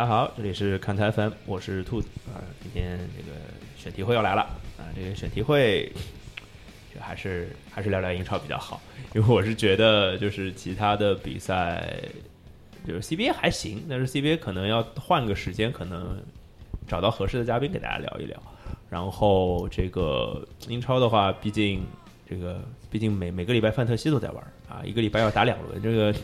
大家好，这里是看台 FM，我是兔子啊。今天这个选题会要来了啊，这个选题会就还是还是聊聊英超比较好，因为我是觉得就是其他的比赛，就是 CBA 还行，但是 CBA 可能要换个时间，可能找到合适的嘉宾给大家聊一聊。然后这个英超的话，毕竟这个毕竟每每个礼拜范特西都在玩啊，一个礼拜要打两轮，这个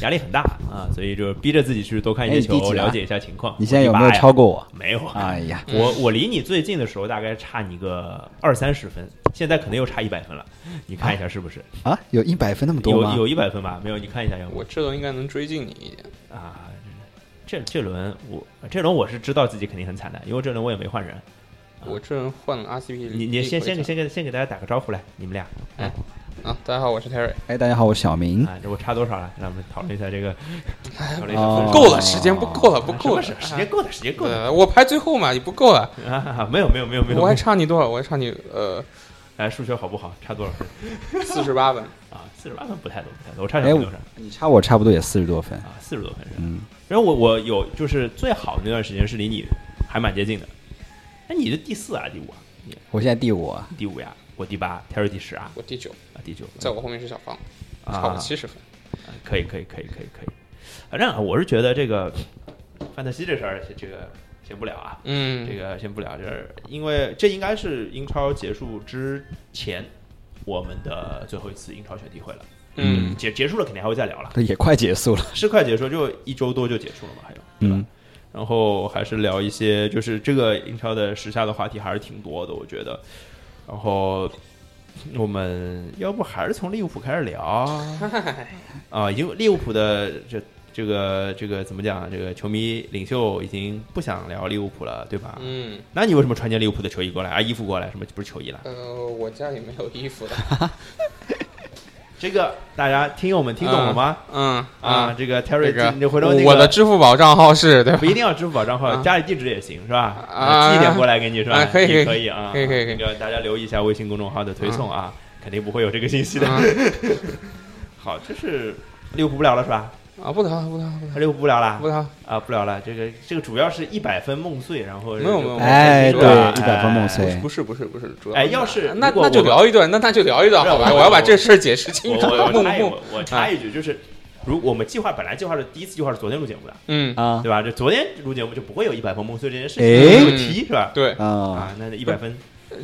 压力很大啊，所以就逼着自己去多看一些球，了解一下情况。你现在有没有超过我？没有，哎呀，我我离你最近的时候大概差你个二三十分，现在可能又差一百分了，你看一下是不是？啊，有一百分那么多吗？有有一百分吧？没有，你看一下要不我这轮应该能追近你一点。啊？这这轮我这轮我是知道自己肯定很惨的，因为这轮我也没换人。我这轮换了 RCP，你你先先给给先给先给大家打个招呼来，你们俩啊！大家好，我是 Terry。哎，大家好，我是小明。啊，这我差多少了？让我们讨论一下这个，讨论一下哦够了，时间不够了，不够了，啊什么时时间够了，时间够的呃，我排最后嘛，也不够了。啊！没有没有没有没有，我还差你多少？我还差你呃哎，数学好不好？差多少分四十八分。啊？四十八分不太多，不太多。我差哎我小明多少？你差我差不多也四十多分。啊，四十多分是吧？嗯，然后我我有就是最好的那段时间是离你还蛮接近的，那你是第四啊，第五啊？我现在第五啊。第五呀，我第八，Terry 第十啊，我第九，啊第九，在我后面是小方，啊差我七十分。啊可以可以可以可以可以。反正啊，我是觉得这个范特西这事儿，这个先不聊啊，嗯，这个先不聊，就是因为这应该是英超结束之前我们的最后一次英超选题会了。嗯结结束了肯定还会再聊了，也快结束了。是快结束，就一周多就结束了嘛，还有对吧？嗯，然后还是聊一些，就是这个英超的时下的话题还是挺多的，我觉得。然后我们要不还是从利物浦开始聊啊？因为利物浦的这这个这个怎么讲啊？这个球迷领袖已经不想聊利物浦了，对吧？嗯，那你为什么穿件利物浦的球衣过来啊？衣服过来？什么不是球衣了？呃，我家里没有衣服的。这个大家听友们听懂了吗？嗯啊，，这个 Terry，这个你回头那个我的支付宝账号是对吧不？一定要支付宝账号，啊家里地址也行是吧？啊寄一点过来给你是吧？啊可以也可以可以啊，可以可以可以这个大家留意一下微信公众号的推送啊，肯定不会有这个信息的。嗯 好，这是利物浦不聊了是吧？啊，不聊了，不聊了，不聊了利物浦不聊了不谈。啊，不聊了。这个这个主要是一百分梦碎，然后没有没有哎对吧100分梦碎哎不是不是不是，主要哎要是那那就聊一段，那那就聊一段好吧？我我要把这事儿解释清楚。我我我梦梦插一我我插一句，就是如我们计划本来计划是第一次计划是昨天录节目的，嗯，啊对吧？这昨天录节目就不会有一百分梦碎这件事哎情，没有提是吧？对，啊，啊，那一百分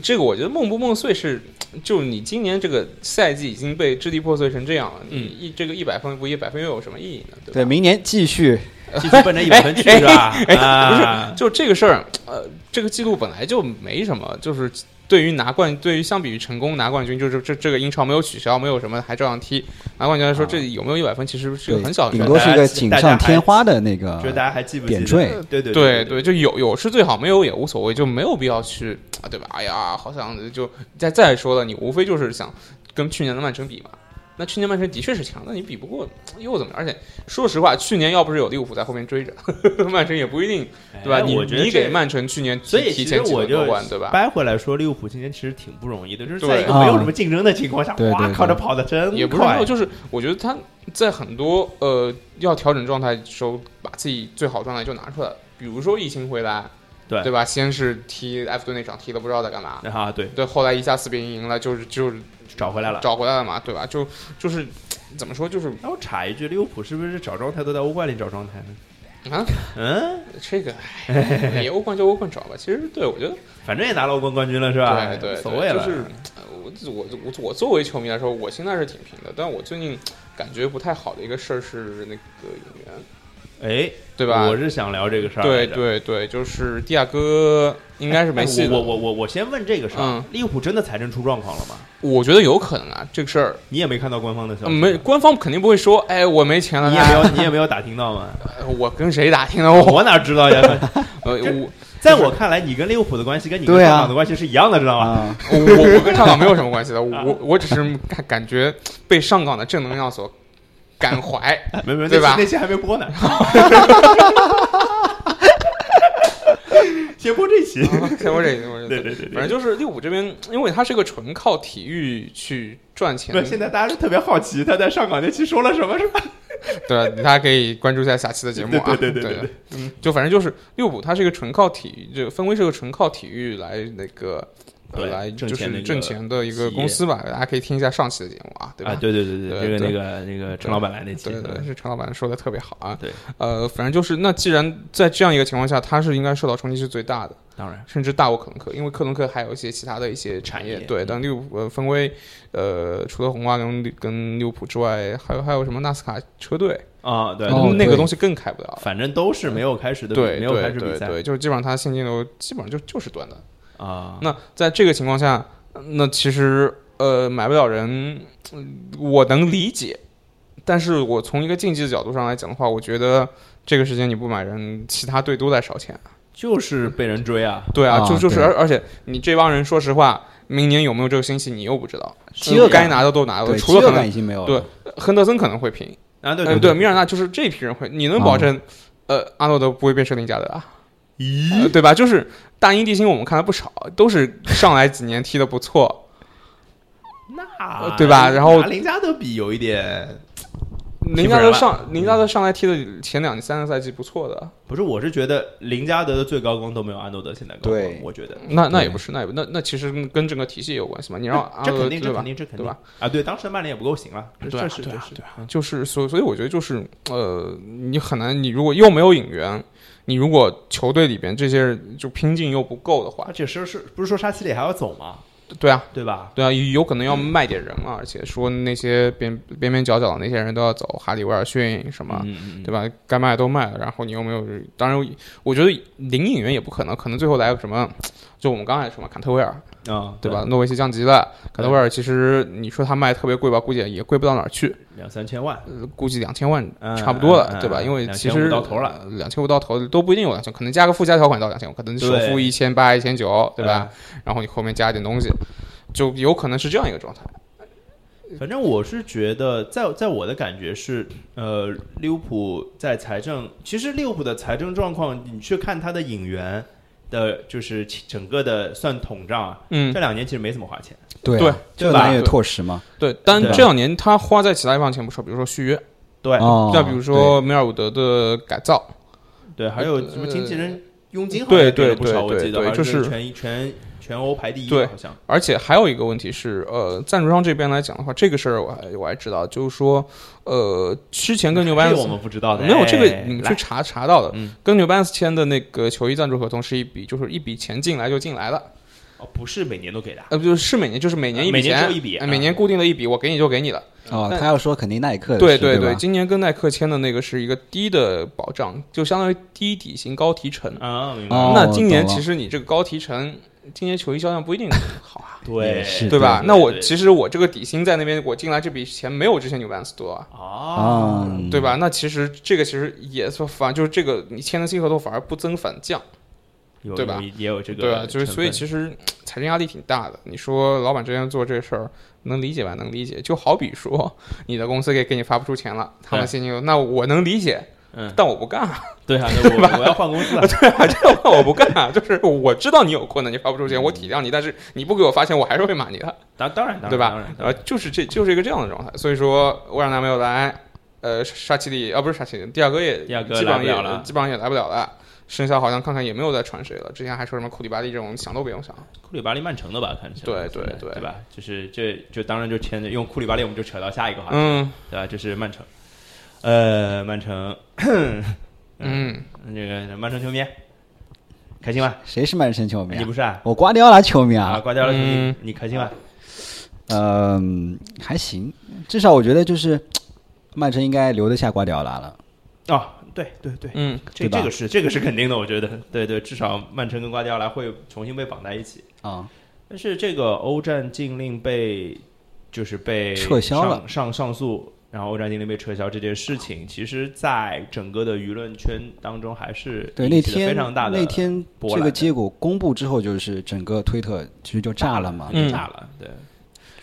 这个我觉得梦不梦碎是，就你今年这个赛季已经被支离破碎成这样了，你嗯一这个一百分不一百分又有什么意义呢？对吧？对，明年继续。继续奔着一百分去是吧？啊，就这个事儿，呃，这个记录本来就没什么，就是对于拿冠，对于相比于成功拿冠军，就是这这个英超没有取消，没有什么还照样踢拿冠军来说，啊这有没有一百分其实是个很小。顶多是一个锦上添花的那个觉得大家还记不记得？点缀。对对对对对，就有有是最好，没有也无所谓，就没有必要去啊，对吧？哎呀，好像就再再说了，你无非就是想跟去年的曼城比嘛。那去年曼城的确是强，那你比不过又怎么样？而且说实话，去年要不是有利物浦在后面追着，曼城也不一定，对吧？哎你你给曼城去年提所以其提前几实我就轮夺冠，对吧？掰回来说，利物浦今年其实挺不容易的，就是在一个没有什么竞争的情况下，哇靠，对对对这跑的真快也不是没有，就是我觉得他在很多呃要调整状态的时候，把自己最好状态就拿出来了。比如说疫情回来，对对吧？先是踢埃弗顿那场踢的不知道在干嘛，啊，对，对，后来一下四比零赢了，就是就是找回来了。找回来了嘛，对吧？就就是怎么说，就是那我插一句，利物浦是不是找状态都在欧冠里找状态呢？啊，嗯，这个你欧冠就欧冠找吧。其实对我觉得反正也拿了欧冠冠军了，是吧？对对，无所谓了。就是呃我我我我作为球迷来说，我心态是挺平的。但我最近感觉不太好的一个事儿是那个引援，哎，对吧？我是想聊这个事儿。对，对对，就是蒂亚戈应该是没戏的。我我我我先问这个事儿嗯，利物浦真的财政出状况了吗？我觉得有可能啊，这个事儿你也没看到官方的消息，呃没，官方肯定不会说，哎，我没钱了。你也没有，你也没有打听到吗？呃 我跟谁打听的？我我哪知道呀？呃我在我看来，你跟利物浦的关系跟你跟上港的关系是一样的，知道吗？我我跟上港没有什么关系的，我我只是感感觉被上港的正能量所感怀。没没，对吧那期还没播呢。先播这期。先我这，先我这，对对对对反正就是利物浦这边，因为它是个纯靠体育去赚钱不，，现在大家都特别好奇他在上港那期说了什么，是吧？对？大家可以关注一下下期的节目啊。对对对对对嗯，就反正就是利物浦，它是一个纯靠体育，这个分威是个纯靠体育来那个。呃对来就是挣钱的一个公司吧，大家可以听一下上期的节目啊，对吧？啊，对对对对这个那个那个陈老板来那期，对对，是陈老板说的特别好啊。对，呃，反正就是那既然在这样一个情况下，他是应该受到冲击是最大的，当然甚至大过克伦克，因为克伦克还有一些其他的一些产业。对，但利物浦呃分威，呃，除了红袜跟跟利物浦之外，还有还有什么纳斯卡车队，啊，对，那个东西更开不了了。反正都是没有开始的对，没有对对开始比赛对对，就是基本上他现金流基本上就就是短的。啊。那在这个情况下，那其实呃买不了人，嗯我能理解，但是我从一个竞技的角度上来讲的话，我觉得这个时间你不买人，其他队都在烧钱。就是被人追啊，对啊，啊就就是而而且你这帮人，说实话，明年有没有这个星期你又不知道，饥饿该拿的都拿了，除了可能已经没有对。亨德森可能会平，啊，对对对米尔纳就是这批人会，你能保证呃阿诺德不会变成林加德啊？咦呃，对吧？就是大英帝星，我们看了不少，都是上来几年踢的不错，那对吧然后拿林加德比有一点林加德上林加德上来踢的前两三个赛季不错的，不是，我是觉得林加德的最高光都没有安诺德现在高光对，我觉得那那也不是，那也不那那其实跟整个体系也有关系嘛。你让阿这肯定，诺德对吧这肯？定，这肯定对吧？啊，对，当时曼联也不够行了，这对啊对啊对啊，就是所所以我觉得就是呃，你很难，你如果又没有引援，你如果球队里边这些人就拼劲又不够的话而，且是是不是说沙奇里还要走吗？对啊，对吧？对啊，有可能要卖点人嘛，而且说那些边边边角角的那些人都要走，哈里威尔逊什么，对吧？该卖都卖了，然后你又没有，当然，我觉得零引援也不可能，可能最后来个什么，就我们刚才说嘛，坎特威尔，嗯啊，对吧？诺维奇降级了，坎特威尔其实你说他卖特别贵吧，估计也贵不到哪儿去，两三千万，呃估计两千万嗯差不多了，对吧？嗯因为其2500实到头了，两千五到头都不一定有两千，可能加个附加条款到两千五，可能首付一千八、一千九，对吧？然后你后面加一点东西，就有可能是这样一个状态。反正我是觉得，在在我的感觉是，呃，利物浦在财政，其实利物浦的财政状况，你去看他的引援的，就是整个的算统账啊，嗯。这，两年其实没怎么花钱，对对啊，这对吧？个南也拓实嘛。对，但这两年他花在其他地方钱不少，比如说续约，对、哦，再比如说梅尔伍德的改造，对，还有什么经纪人佣金好对像给了对不少，对我记得就是全全全欧排第一，对好像。而且还有一个问题是，呃，赞助商这边来讲的话，这个事儿我还我还知道，就是说，呃，之前跟纽班斯这个我们不知道的，没有这个你们去查查到的，嗯。跟纽班斯签的那个球衣赞助合同是一笔，就是一笔钱进来就进来了，哦，不是每年都给的啊，呃，不就是每年就是每年一笔每年钱，每年固定的一笔，我给你就给你了。哦，他要说肯定耐克的对对对，今年跟耐克签的那个是一个低的保障，就相当于低底薪高提成。啊，明白。哦，那今年其实你这个高提成，今年球衣销量不一定 好啊。对是对吧？对那我其实我这个底薪在那边，我进来这笔钱没有之前 New Balance 多啊，啊，嗯对吧？那其实这个其实也说反就是这个你签的新合同反而不增反降，对吧也有这个对吧？就是所以其实财政压力挺大的。你说老板之前做这事儿能理解吧？能理解。就好比说你的公司给给你发不出钱了，他们对现金流，那我能理解，嗯，但我不干啊，对啊，那我我要换公司了，对啊，这个我不干啊。就是我知道你有困难，你发不出钱，我体谅你，但是你不给我发钱，我还是会骂你的。当当然当然对吧呃，就是这就是一个这样的状态。所以说，我让他没有来，呃，沙奇里啊不是沙奇里，蒂亚戈也蒂亚戈基本上也基本上也来不了了。剩下好像看看也没有再传谁了。之前还说什么库里巴利这种想都不用想。库里巴利曼城的吧，看起来对对对对对吧？就是这就当然就牵着用库里巴利，我们就扯到下一个话题，嗯对吧？就是曼城，呃，曼城，嗯，这个曼城球迷开心吗？谁是曼城球迷啊你不？是啊？我瓜迪奥拉球迷啊，啊，瓜迪奥拉球迷嗯，你开心吗？嗯，还行，至少我觉得就是曼城应该留得下瓜迪奥拉了。哦，对对对，嗯，对吧这这个是这个是肯定的，我觉得，对对，至少曼城跟瓜迪奥拉会重新被绑在一起。啊，但是这个欧战禁令被就是被撤销了上上上诉，然后欧战精灵被撤销这件事情，其实在整个的舆论圈当中还是对，那天非常大的那天这个结果公布之后，就是整个推特其实就炸了嘛。嗯就炸了，对。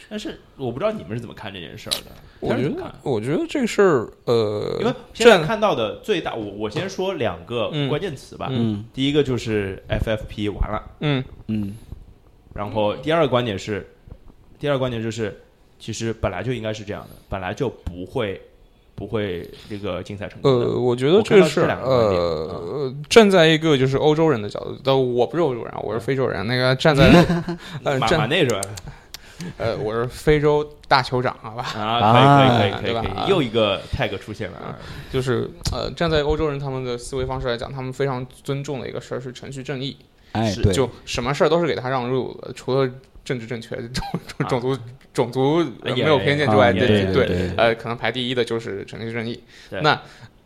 但是我不知道你们是怎么看这件事儿的，我觉得？我觉得这个事儿，呃，因为现在看到的最大，我我先说两个嗯关键词吧。嗯第一个就是 FFP 完了，嗯嗯，然后第二个观点是，第二个观点就是，其实本来就应该是这样的，本来就不会不会这个竞赛成功。呃，我觉得这是呃，站在一个就是欧洲人的角度，但我不是欧洲人啊，我是非洲人。那个站在 呃马马站内是吧？呃，我是非洲大酋长，好吧？啊，可以可以可以可以又一个 tag 出现了啊。就是呃，站在欧洲人他们的思维方式来讲，他们非常尊重的一个事儿是程序正义，哎，是对，就什么事儿都是给他让路的，除了政治正确、种种种族种族呃也没有偏见之外，啊对对对对呃，可能排第一的就是程序正义。那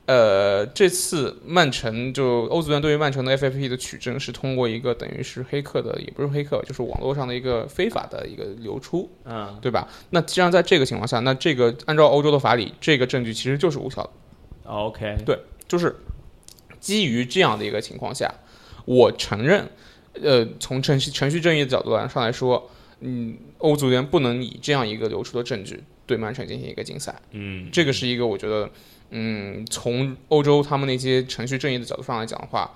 呃，这次曼城就欧足联对于曼城的 FFP 的取证是通过一个等于是黑客的，也不是黑客，就是网络上的一个非法的一个流出，嗯，对吧？那既然在这个情况下，那这个按照欧洲的法理，这个证据其实就是无效的。OK，对就是基于这样的一个情况下，我承认，呃，从程序程序正义的角度来上来说，嗯，欧足联不能以这样一个流出的证据对曼城进行一个竞赛，嗯，这个是一个我觉得，嗯，从欧洲他们那些程序正义的角度上来讲的话，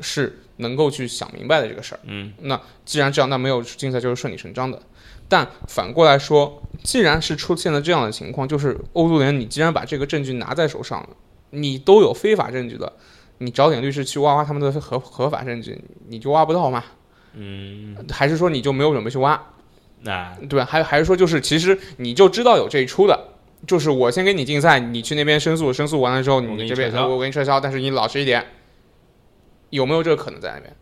是能够去想明白的这个事儿。嗯，那既然这样，那没有竞赛就是顺理成章的。但反过来说，既然是出现了这样的情况，就是欧足联，你既然把这个证据拿在手上了，你都有非法证据了，你找点律师去挖挖他们的合合法证据，你就挖不到吗？嗯，还是说你就没有准备去挖，那对吧？还还是说就是其实你就知道有这一出的，就是我先给你竞赛，你去那边申诉，申诉完了之后，你这边我给你撤销，但是你老实一点，有没有这个可能在那边？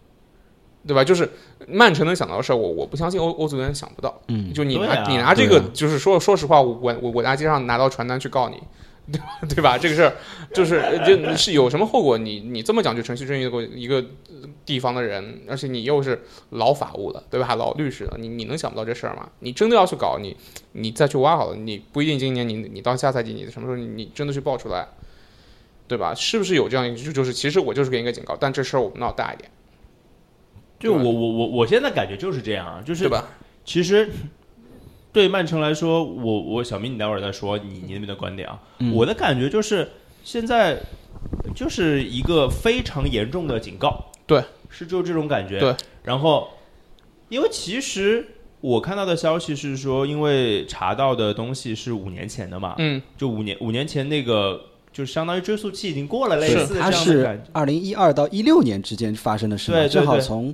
对吧？就是曼城能想到的事儿，我我不相信欧欧足联想不到。嗯，就你拿、啊你拿这个，啊就是说说实话，我我我大街上拿到传单去告你，对吧？对吧？这个事儿就是就是有什么后果？你你这么讲究程序正义的一个地方的人，而且你又是老法务了，对吧？老律师了，你你能想不到这事儿吗？你真的要去搞，你你再去挖好了，你不一定今年你你到下赛季你什么时候你你真的去爆出来，对吧？是不是有这样一个就就是其实我就是给你个警告，但这事儿我们闹大一点，就我我我我现在感觉就是这样啊，就是对吧？其实对曼城来说，我我小明，你待会儿再说你你那边的观点啊。嗯我的感觉就是现在就是一个非常严重的警告，对，是就这种感觉。对，然后因为其实我看到的消息是说，因为查到的东西是五年前的嘛，嗯，就五年五年前那个。就相当于追溯期已经过了，类似这样的感觉。是二零一二到一六年之间发生的事嘛，对对对正好从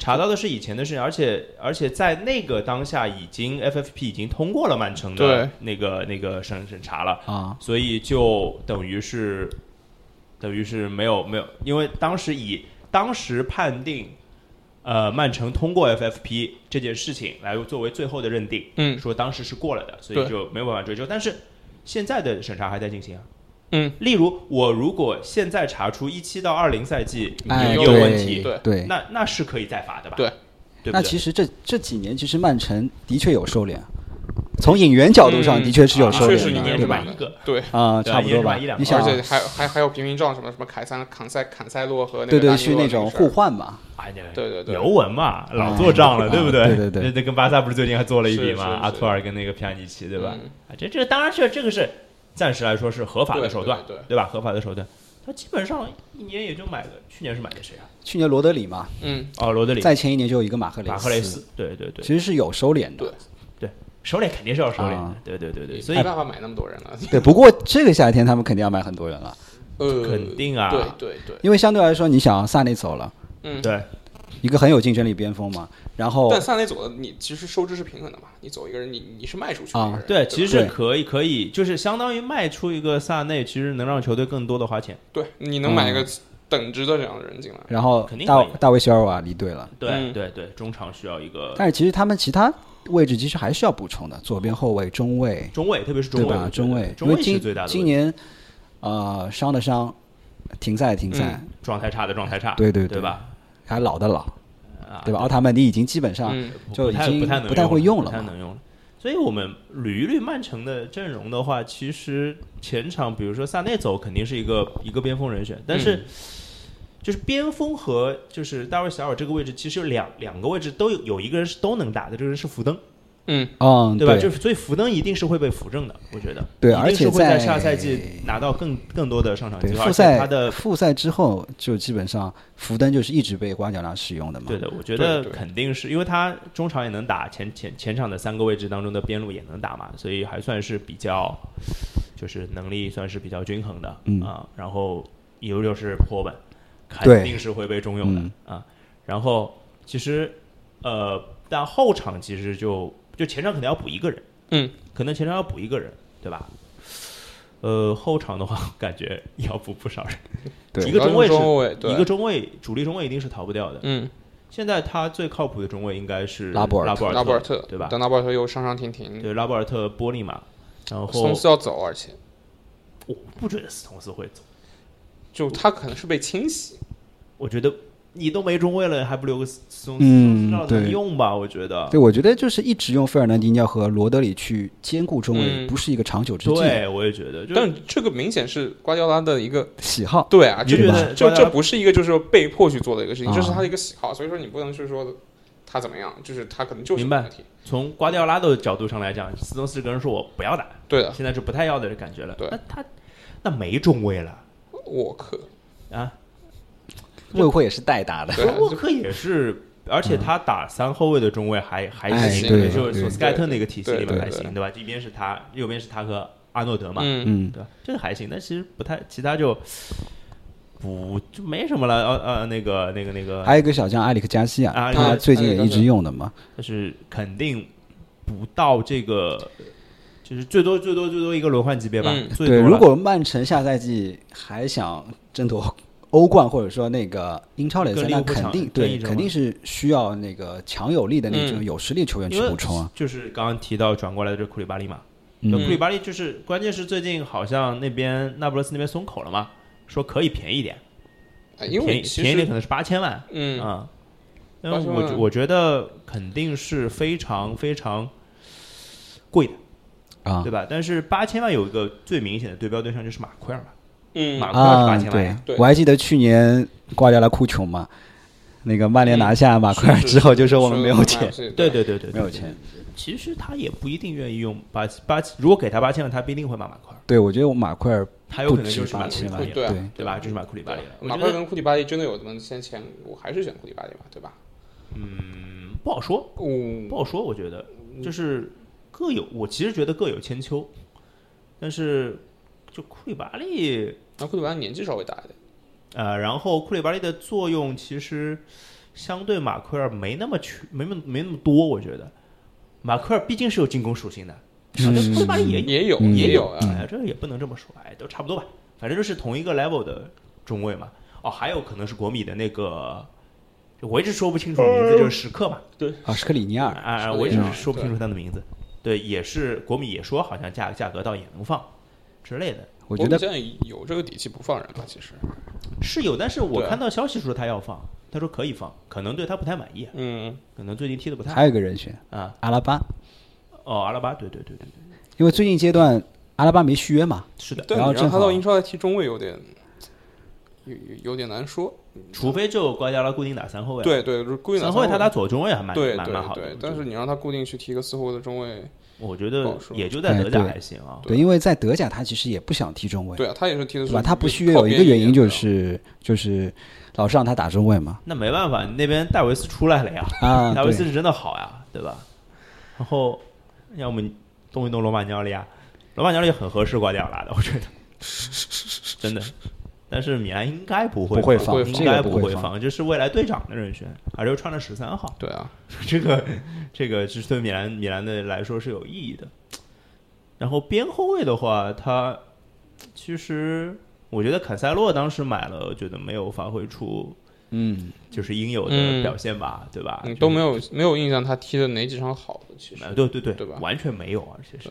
查到的是以前的事情，而且而且在那个当下，已经 FFP 已经通过了曼城的那个那个审审查了，啊，所以就等于是等于是没有没有，因为当时以当时判定呃曼城通过 FFP 这件事情来作为最后的认定，嗯说当时是过了的，所以就没有办法追究。但是现在的审查还在进行啊。嗯，例如我如果现在查出一七到二零赛季哎，你有问题，对对，那那是可以再罚的吧？对，对对？那其实这这几年其实曼城的确有收敛，从引援角度上嗯的确是有啊收敛的，确实一年对吧是买？一个，对。啊，差不多吧一人买一两。个你想啊，而且还还还有平民账什么什么凯撒坎塞坎塞洛和那个对对，丹尼洛去那种互换嘛，哎，对对对尤文嘛，老做账了，啊对不对？对对对那那跟巴萨不是最近还做了一笔是吗？是是阿图尔跟那个皮亚尼奇，对吧？这这当然是这个是暂时来说是合法的手段，对对对。吧？合法的手段，他基本上一年也就买了，去年是买的谁啊？去年罗德里嘛，嗯，哦，罗德里、再前一年就有一个马赫雷斯。马赫雷斯，对对对，其实是有收敛的。对。收敛肯定是要收敛的啊，对对对对，所以没办法买那么多人了，对，不过这个夏天他们肯定要买很多人了，呃，肯定啊。对对对，因为相对来说，你想萨内走了，嗯，对。一个很有竞争力边锋嘛，然后但萨内走的，你其实收支是平衡的嘛，你走一个人，你你是卖出去啊，对，其实是可以可以，就是相当于卖出一个萨内，其实能让球队更多的花钱。对，你能买一个等值的这样的人进来，然后大肯定可以大卫席尔瓦离队了，对嗯对对，中场需要一个但是其实他们其他位置其实还是要补充的，左边后卫、中卫，中卫，特别是中卫，对吧？中卫，因为今中卫是最大的今年呃伤的伤，停赛的停赛，状态差的状态差，对对对吧？还老的老，啊，对吧？奥塔曼迪已经基本上就已经不太能用用了不太能用了。所以我们捋一捋曼城的阵容的话，其实前场比如说萨内走肯定是一个一个边锋人选，但嗯。是就是边锋和就是大卫小尔这个位置，其实有两两个位置都有有一个人是都能打的，这个人是福登，嗯，嗯，对吧？就是所以福登一定是会被扶正的，我觉得对而且会在下赛季拿到更更多的上场机会，而且对复赛他的复赛之后，就基本上福登就是一直被瓜迪奥拉使用的嘛。对的，我觉得肯定是因为他中场也能打，前前前场的三个位置当中的边路也能打嘛，所以还算是比较就是能力算是比较均衡的，嗯啊，然后有就是坡本，肯定是会被重用的、嗯啊。然后其实呃，但后场其实就就前场可能要补一个人，嗯，可能前场要补一个人，对吧？呃，后场的话，感觉要补不少人。对一个中卫是中卫，对一个中卫主力中卫一定是逃不掉的。嗯，现在他最靠谱的中卫应该是拉波尔特拉波尔拉波尔特对吧？但拉波尔特又上上停停，对，拉波尔特、波利马，然后松斯要走，而且我不觉得斯通斯会走，就他可能是被清洗。我觉得你都没中卫了，还不留个斯通斯，嗯让能对用吧？我觉得。对，我觉得就是一直用费尔南迪尼奥和罗德里去兼顾中卫，嗯。不是一个长久之计。对，我也觉得，就但这个明显是瓜迪奥拉的一个喜好，对啊，就觉得瓜迪奥拉这不是一个就是说被迫去做的一个事情，啊。这是他的一个喜好，所以说你不能去说他怎么样，就是他可能就是明白。有问题。从瓜迪奥拉的角度上来讲，斯通斯个人说我不要打，对的，现在是不太要的感觉了。对。那他那没中卫了。沃克，啊，沃克也是代打的。沃克也是。而且他打三后卫的中卫还还哎行，对就是对索斯盖特那个体系里面还行，对吧？一边是他，右边是他和阿诺德嘛，嗯，嗯，对吧？这个还行，但其实不太，其他就不就没什么了。呃呃，那个那个那个，还有一个小将埃里克加西亚，啊他最近也一直用的嘛。但是肯定不到这个，就是最多最多最多一个轮换级别吧。嗯对，最多了如果曼城下赛季还想争夺欧冠或者说那个英超联赛，那肯定对，肯定是需要那个强有力的那种嗯。有实力球员去补充。啊。就是刚刚提到转过来的这库里巴利嘛，库里巴利就是关键是最近好像那边那不勒斯那边松口了嘛，说可以便宜一点，哎因便宜为便宜一点可能是八千万，嗯。啊，因为我我觉得肯定是非常非常贵的，啊。对吧？但是八千万有一个最明显的对标对象就是马奎尔嘛，嗯马奎尔是啊八，千万对。我还记得去年瓜迪奥拉哭穷嘛，那个曼联拿下马奎尔之后就说我们没有钱，对对对对，没有钱。其实他也不一定愿意用八八，如果给他八千万，他不一定会买马奎尔，对，我觉得我马奎尔他有可能就是不止买库里巴利，对。啊对对吧？就是马库里巴利了。我觉得马奎尔跟库里巴利真的有这么先前，我还是选库里巴利吧，对吧？嗯不好说，嗯。不好说，我觉得。就是各有，我其实觉得各有千秋，但是就库里巴利，那库里巴利年纪稍微大一点，呃，然后库里巴利的作用其实相对马奎尔没那么全，没那么没那么多，我觉得马奎尔毕竟是有进攻属性的，嗯库里巴利也也有嗯也有啊，哎，这个也不能这么说，哎，都差不多吧，反正就是同一个 level 的中卫嘛。哦，还有可能是国米的那个，我一直说不清楚名字，就是史克嘛。对啊，史克里尼尔，啊我一直说不清楚他的名字。对，也是国米也说好像价价格倒也能放之类的，我觉得现在有这个底气不放人了，其实，是有，但是我看到消息说他要放，他说可以放，可能对他不太满意，嗯，可能最近踢的不太还有一个人选啊。阿拉巴，哦，阿拉巴，对对对对对，因为最近阶段阿拉巴没续约嘛，是的，对，然后正好他到英超来踢中卫有点有有有点难说，除非就瓜迪奥拉固定打三后卫，，对对，故意拿三后卫他打左中卫还蛮对对蛮蛮好的对，，但是你让他固定去踢个四后卫的中卫，我觉得也就在德甲还行啊。对，因为在德甲他其实也不想踢中卫，对啊，他也是踢的是对吧？他不续约有一个原因就是就是老是让他打中卫嘛，那没办法，那边戴维斯出来了呀，啊，戴维斯是真的好呀，对吧？然后要么动一动罗马尼奥利亚，罗马尼奥利亚很合适瓜迪奥拉的，我觉得，真的。但是米兰应该不会不会放应该不会放。这是未来队长的人选，而且又穿了十三号，对啊，这个这个是对米兰米兰的来说是有意义的。然后边后卫的话，他其实我觉得坎塞洛当时买了，我觉得没有发挥出嗯，就是应有的嗯。表现吧，对吧？你，就是都没有没有印象他踢的哪几场好的，其实啊，对对对，对吧完全没有，啊，其实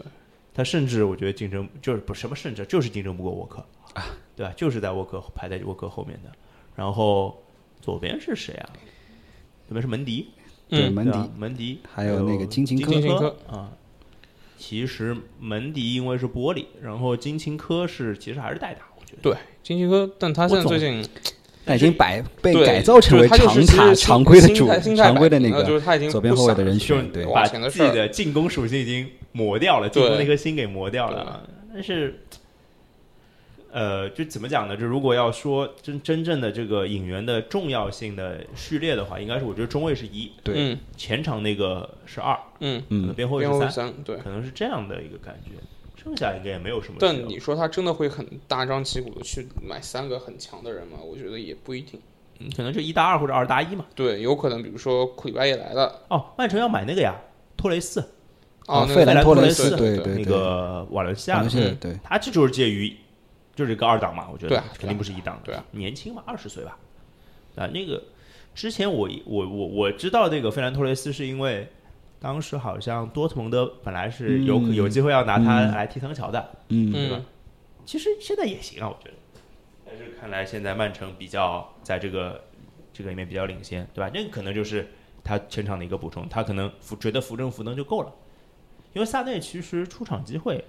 他甚至我觉得竞争就是不什么甚至就是竞争不过沃克。啊，对吧？就是在沃克排在沃克后面的。然后左边是谁啊？左边是门迪，嗯对门迪，门迪，还有那个金琴科金琴科啊。其实门迪因为是玻璃，然后金琴科是其实还是代打，我觉得。对金琴科，但他现在最近但已经摆被改造成为常塔其实心常规的主常规的那个就是他已经左边后卫的人选，对把自己的进攻属性已经磨掉了，进攻那颗心给磨掉了啊。但是，呃，就怎么讲呢？就如果要说真真正的这个引援的重要性的序列的话，应该是我觉得中卫是一，对嗯前场那个是二，嗯可能嗯，边后卫是三，对，可能是这样的一个感觉。剩下应该也没有什么。但你说他真的会很大张旗鼓的去买三个很强的人吗？我觉得也不一定。嗯可能就一搭二或者二搭一嘛。对，有可能比如说库里巴也来了，哦，曼城要买那个呀，托雷斯，哦，那费兰托雷斯对，对对那个瓦伦西亚的对，他这就是介于，就是一个二档嘛，我觉得对啊肯定不是一档的，对啊年轻嘛，二十岁吧，啊，那个之前我我我我知道那个费兰托雷斯是因为当时好像多特蒙德本来是有、嗯有机会要拿他嗯来踢藤桥的，嗯。对吧？嗯，其实现在也行啊，我觉得，但是看来现在曼城比较在这个这个里面比较领先，对吧？那个可能就是他前场的一个补充，他可能扶觉得扶正扶能就够了，因为萨内其实出场机会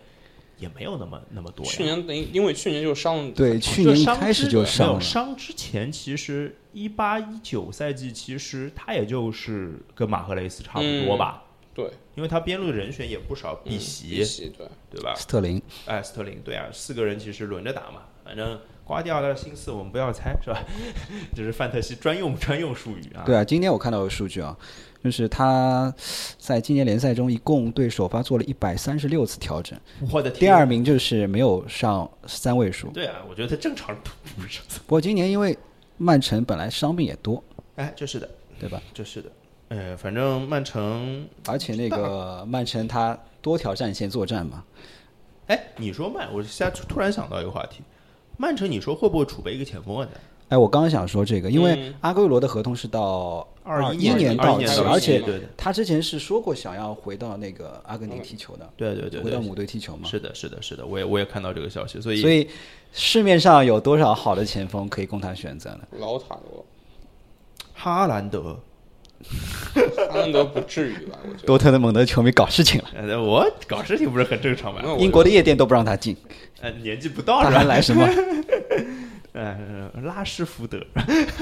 也没有那么那么多。去年等于因为去年就伤，对，去年一开始就上了，有伤之前，其实一八一九赛季其实他也就是跟马赫雷斯差不多吧，对，因为他边路的人选也不少，嗯碧玺、碧玺对，对吧？斯特林，哎，斯特林，对啊，四个人其实轮着打嘛，反正瓜迪奥拉的心思我们不要猜，是吧？这是范特西专用专用术语啊。对啊，今天我看到的数据啊，就是他在今年联赛中一共对首发做了一百三十六次调整，我的天，第二名就是没有上三位数。对啊，我觉得他正常不不是，不过今年因为曼城本来伤病也多，哎，就是的，对吧？就是的，呃，反正曼城，而且那个曼城他多条战线作战嘛，哎，你说曼，我现在突然想到一个话题，曼城，你说会不会储备一个前锋啊？在哎，我刚刚想说这个，因为嗯阿圭罗的合同是到二一年到期，而且他之前是说过想要回到那个阿根廷踢球的，对对对对，回到母队踢球嘛。是的，是的，是的，我也我也看到这个消息，所以所以市面上有多少好的前锋可以供他选择呢？老塔罗，哈兰德，哈兰德不至于吧？我觉得。多特蒙德球迷搞事情了，呃，我搞事情不是很正常吗英国的夜店都不让他进，呃，年纪不到他？还来什么？呃，拉什福德，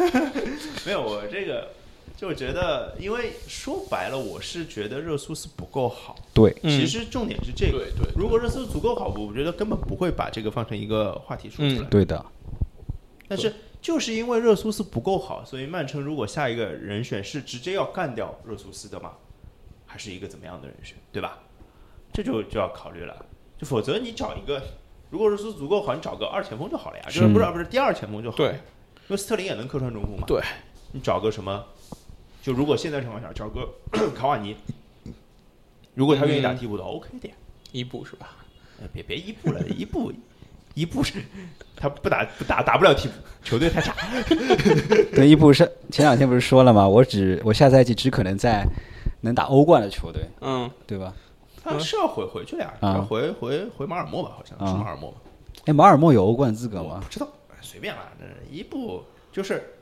没有我这个就觉得，因为说白了，我是觉得热苏斯不够好。对，嗯。其实重点是这个，对对，如果热苏斯足够好，我觉得根本不会把这个放成一个话题说出来。对的，但是就是因为热苏斯不够好，所以曼城如果下一个人选是直接要干掉热苏斯的嘛，还是一个怎么样的人选，对吧？这就就要考虑了，就否则你找一个，如果热苏足够好，你找个二前锋就好了呀，就是是不是不是第二前锋就好了，对，因为斯特林也能客串中锋嘛，对，你找个什么，就如果现在情况下找个 卡瓦尼，如果他愿意打替补的、o k 的呀，伊布是吧？呃别别伊布了，伊布伊布是他不打不打打不了替补，球队太差。对，伊布是前两天不是说了吗？我只我下赛季只可能在能打欧冠的球队，嗯，对吧？他是要回回去了呀，啊回回回马尔默吧，好像是啊马尔默吧，哎，马尔默有欧冠资格吗不？知道，随便啦。那伊布就是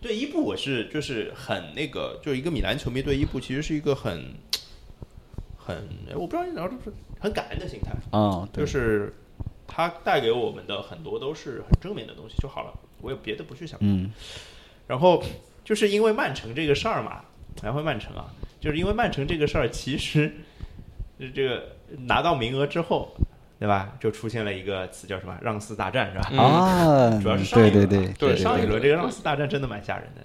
对伊布，我是就是很那个，就是一个米兰球迷对伊布其实是一个很很，哎我不知道你聊是不是很感恩的心态，啊，对，就是他带给我们的很多都是很正面的东西就好了，我有别的不去想。嗯，然后就是因为曼城这个事儿嘛，然后曼城啊，就是因为曼城这个事儿，其实这个拿到名额之后，对吧？就出现了一个词叫什么“让四大战”，是吧？啊，主要是上一轮对对对上一轮这个让四大战真的蛮吓人的，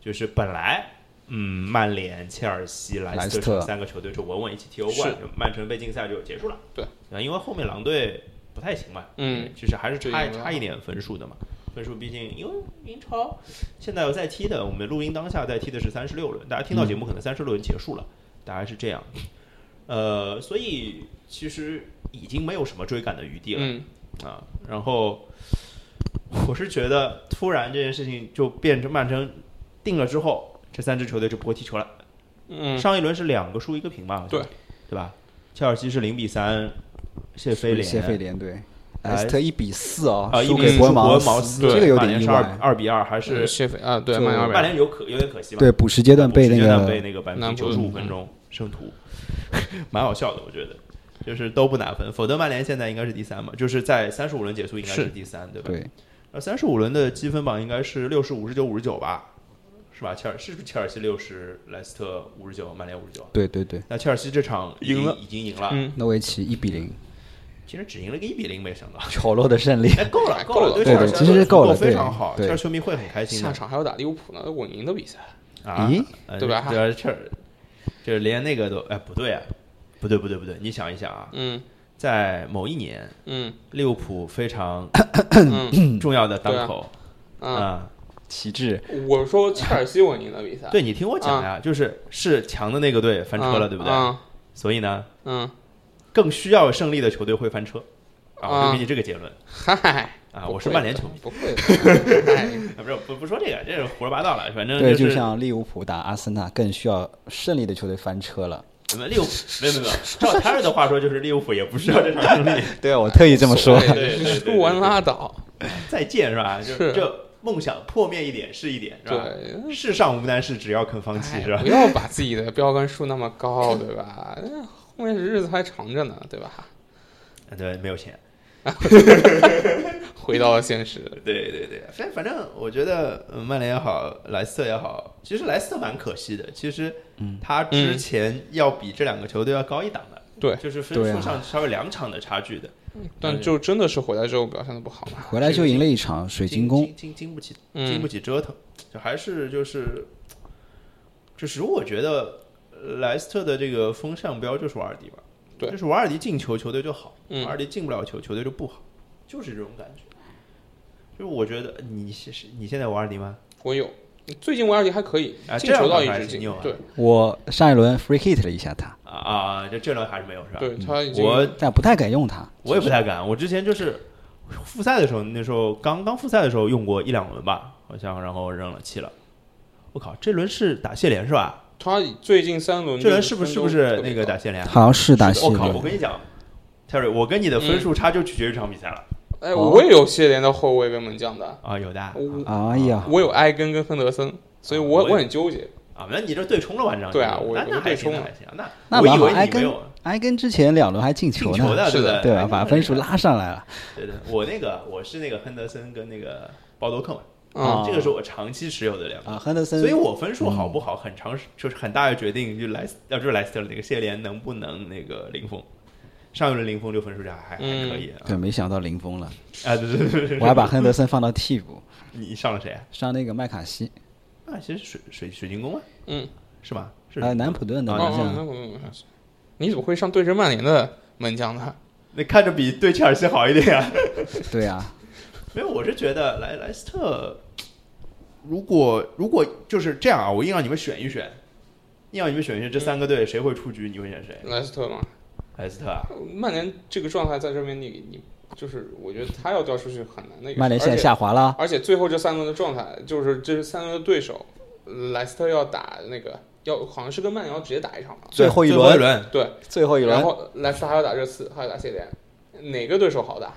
就是本来。嗯，曼联、切尔西、莱斯特三个球队就稳稳一起踢欧冠，曼城被禁赛就结束了。对啊，因为后面狼队不太行嘛，嗯，其实还是差差一点分数的嘛。分数毕竟因为英超现在在踢的，我们录音当下在踢的是三十六轮，大家听到节目可能三十六轮结束了，大概是这样。呃，所以其实已经没有什么追赶的余地了。嗯，啊，然后我是觉得突然这件事情就变成曼城定了之后，这三支球队就不会踢球了。嗯，上一轮是两个输一个平吧？对，对吧？切尔西是零比三，谢菲联，谢菲联对，哎莱斯特一比四哦，啊，一输比四输给伯恩茅斯，这个有曼联是二点意外。二比二，还是是谢菲啊，对，曼联曼联有可有点可惜吧？对，补时阶段被那补时阶段被个那个扳平九十五分钟胜图，蛮好笑的，我觉得。就是都不拿分，否则曼联现在应该是第三嘛，就是在三十五轮结束应该是。是第三，对吧？对，那三十五轮的积分榜应该是六十五十九五十九吧，是吧？切尔是不是切尔西六十，莱斯特五十九，曼联五十九？对对对，那切尔西这场已经赢了。已经赢了，嗯，诺维奇一比零，其实只赢了个一比零，没想到。丑陋的胜利。哎，够了，够了对对其实够了非常好，对。切尔西球迷会很开心的。下场还要打利物浦呢，稳赢的比赛，啊对吧？对啊，切尔就是连那个都哎不对啊，不对不对不对，你想一想啊，嗯，在某一年，嗯。利物浦非常嗯重要的当口嗯，啊，旗帜，我说切尔西稳赢的比赛，对你听我讲呀，就是是强的那个队翻车了，对不对？嗯所以呢，嗯，更需要胜利的球队会翻车。啊，我就啊给你这个结论。嗨，啊，我是曼联球迷，不会的，哎啊，不是不不说这个，这是胡说八道了，反正对，就就是像利物浦打阿森纳，更需要胜利的球队翻车了。我们利物浦没有没有没有，照泰瑞的话说，就是利物浦也不需要这场胜利，对我特意这么说输完 拉倒，再见是吧？就是这梦想破灭一点是一点，是吧？对。世上无难事，只要肯放弃，是吧哎不？要把自己的标杆树那么高，对吧？那后面日子还长着呢，对吧？啊对，没有钱。回到了现实，对对对，反反正我觉得呃曼联也好，莱斯特也好，其实莱斯特蛮可惜的。其实，他之前要比这两个球队要高一档的，对就是分数上稍微两场的差距的。但就真的是回来之后表现的不好嘛？回来就赢了一场水晶宫，经经经不起嗯经不起折腾，就还是就是，就是我觉得呃莱斯特的这个风向标就是瓦尔迪吧，对就是瓦尔迪进球球队就好，嗯瓦尔迪进不了球球队就不好，就是这种感觉。就是我觉得你是你现在有瓦尔迪吗？我有，最近瓦尔迪还可以啊，进球这样倒倒一直进还行你有啊，对我上一轮 free hit 了一下他，啊啊，这这轮还是没有是吧？对，他已经我但不太敢用他。我也不太敢，我之前就是复赛的时候，那时候刚刚复赛的时候用过一两轮吧，好像然后扔了弃了。我靠，这轮是打谢联是吧？他最近三轮这人是不是是不是那个打？打谢联？好像是打西我靠！我，跟你讲，Terry，我跟你的分数差就取决于这场比赛了哎，哦我也有谢联的后卫跟门将的，啊，有的啊，呀，我有埃根跟亨德森，所以我我很纠结。啊那你这对冲了完这对啊我我那对冲了那还行，那那我以蛮好埃根为你没有埃根之前两轮还进球呢，进球的，不是的对吧？哎把分数。拉上来了。对对，我那个我是那个亨德森跟那个鲍多克嘛，嗯，这个是我长期持有的两个啊，亨德森，所以我分数好不好，很长时就是很大的决定，就莱斯要就是莱斯特的那个谢联能不能那个零封。上一轮零封就分数就还还还可以啊，对，没想到零封了，啊对对对对，我还把亨德森放到替补，你上了谁啊？上那个麦卡锡，啊，其实水水水晶宫啊，嗯，是吧？是啊，南普顿的门将，你怎么会上对阵曼联的门将呢？那看着比对切尔西好一点啊。对啊，没有，我是觉得莱莱斯特，如果如果就是这样啊，我硬让你们选一选，硬让你们选一选这三个队谁会出局，你会选谁？莱斯特吗，莱斯特啊，曼联这个状态在这边你，你就是我觉得他要掉出去很难的一个。曼联现在下滑了，而且最后这三轮的状态，就是这三轮的对手，呃莱斯特要打那个要好像是跟曼联要直接打一场吧？最后一轮，对，最后一轮，然后莱斯特还要打热刺，还要打谢联，哪个对手好打？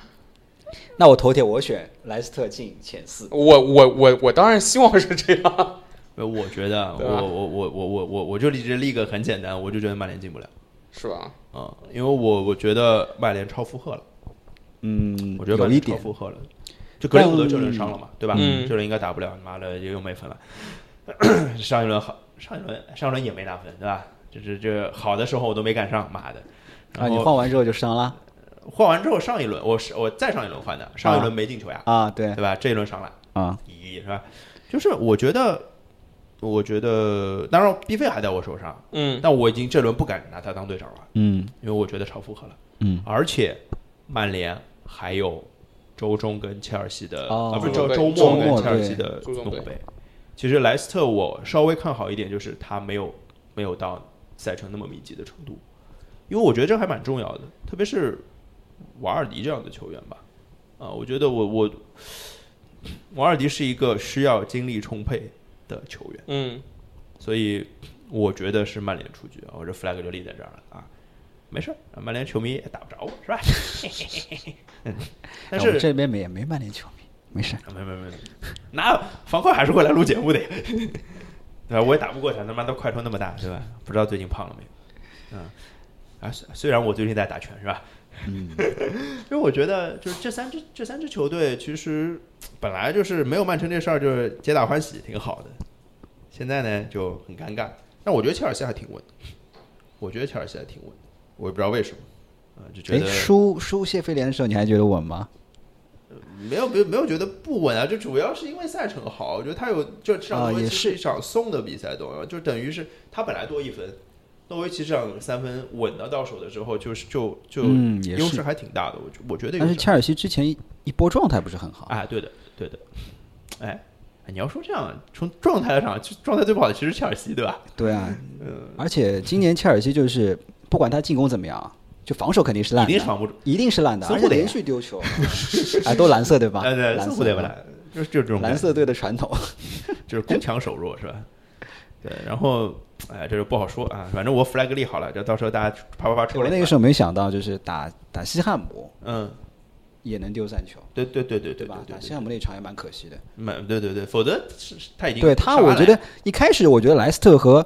那我头铁我选莱斯特进前四，我我我我当然希望是这样。呃我觉得 我我我我我我我就立这立个很简单，我就觉得曼联进不了，是吧？嗯，因为我我觉得曼联超负荷了，嗯，我觉得曼联超有一点，负荷了，就格林伍德这轮伤了嘛，对吧？嗯这轮应该打不了，妈的又没分了。上一轮好，上一轮上一轮也没拿分，对吧？就是这好的时候我都没赶上，妈的。啊，你然后换完之后就伤了换完之后，上一轮我是我再上一轮换的，上一轮没进球呀，啊，对。对吧？这一轮上来，啊，咦，是吧？就是我觉得，我觉得，当然 B 费还在我手上，嗯，但我已经这轮不敢拿他当队长了，嗯。因为我觉得超负荷了，嗯，而且曼联还有周中跟切尔西的，哦。啊，不是足周周末跟切尔西的足总杯。总杯。其实莱斯特我稍微看好一点，就是他没有没有到赛程那么密集的程度，因为我觉得这还蛮重要的，特别是瓦尔迪这样的球员吧。啊，我觉得我我瓦尔迪是一个需要精力充沛的球员，嗯，所以我觉得是曼联出局啊，我这 flag 就立在这儿了啊。没事儿，曼联球迷也打不着我，是吧？嗯 但是这边没也没曼联球迷，没事，没没没，那方块还是会来录节目的，对吧？我也打不过他，他妈的块头那么大，对吧？不知道最近胖了没有？嗯，啊，虽虽然我最近在打拳，是吧？嗯，因为我觉得就是这三支这三支球队其实本来就是没有曼城这事儿，就是皆大欢喜，挺好的。现在呢就很尴尬，但我觉得切尔西还挺稳的，我觉得切尔西还挺稳的，我也不知道为什么，啊、就觉哎，得输输谢菲联的时候你还觉得稳吗？没有没有没有觉得不稳啊，就主要是因为赛程好，我觉得他有就这场啊也是一场送的比赛，懂吗？就等于是他本来多一分，诺诺维奇这样三分稳的到手的时候，就是就就嗯也是优势还挺大的，我觉我觉得。但是切尔西之前一一波状态不是很好，哎，对的对的，哎，哎你要说这样从状态上，状态最不好的其实切尔西，对吧？对啊，嗯，而且今年切尔西就是不管他进攻怎么样，就防守肯定是烂的，一定是防不住。一定是烂的，似乎得而且连续丢球，哎，都蓝色对吧？哎对，蓝色对不来，就是就这种蓝色队的传统，就是攻强守弱是吧？对，然后哎，这就不好说啊。反正我 flag 立好了，就到时候大家啪啪啪出来。我那个时候没想到，就是打打西汉姆嗯，也能丢三球，对对对对对对吧？打西汉姆那场也蛮可惜的。蛮对对对，否则是是他已经对他，我觉得一开始我觉得莱斯特和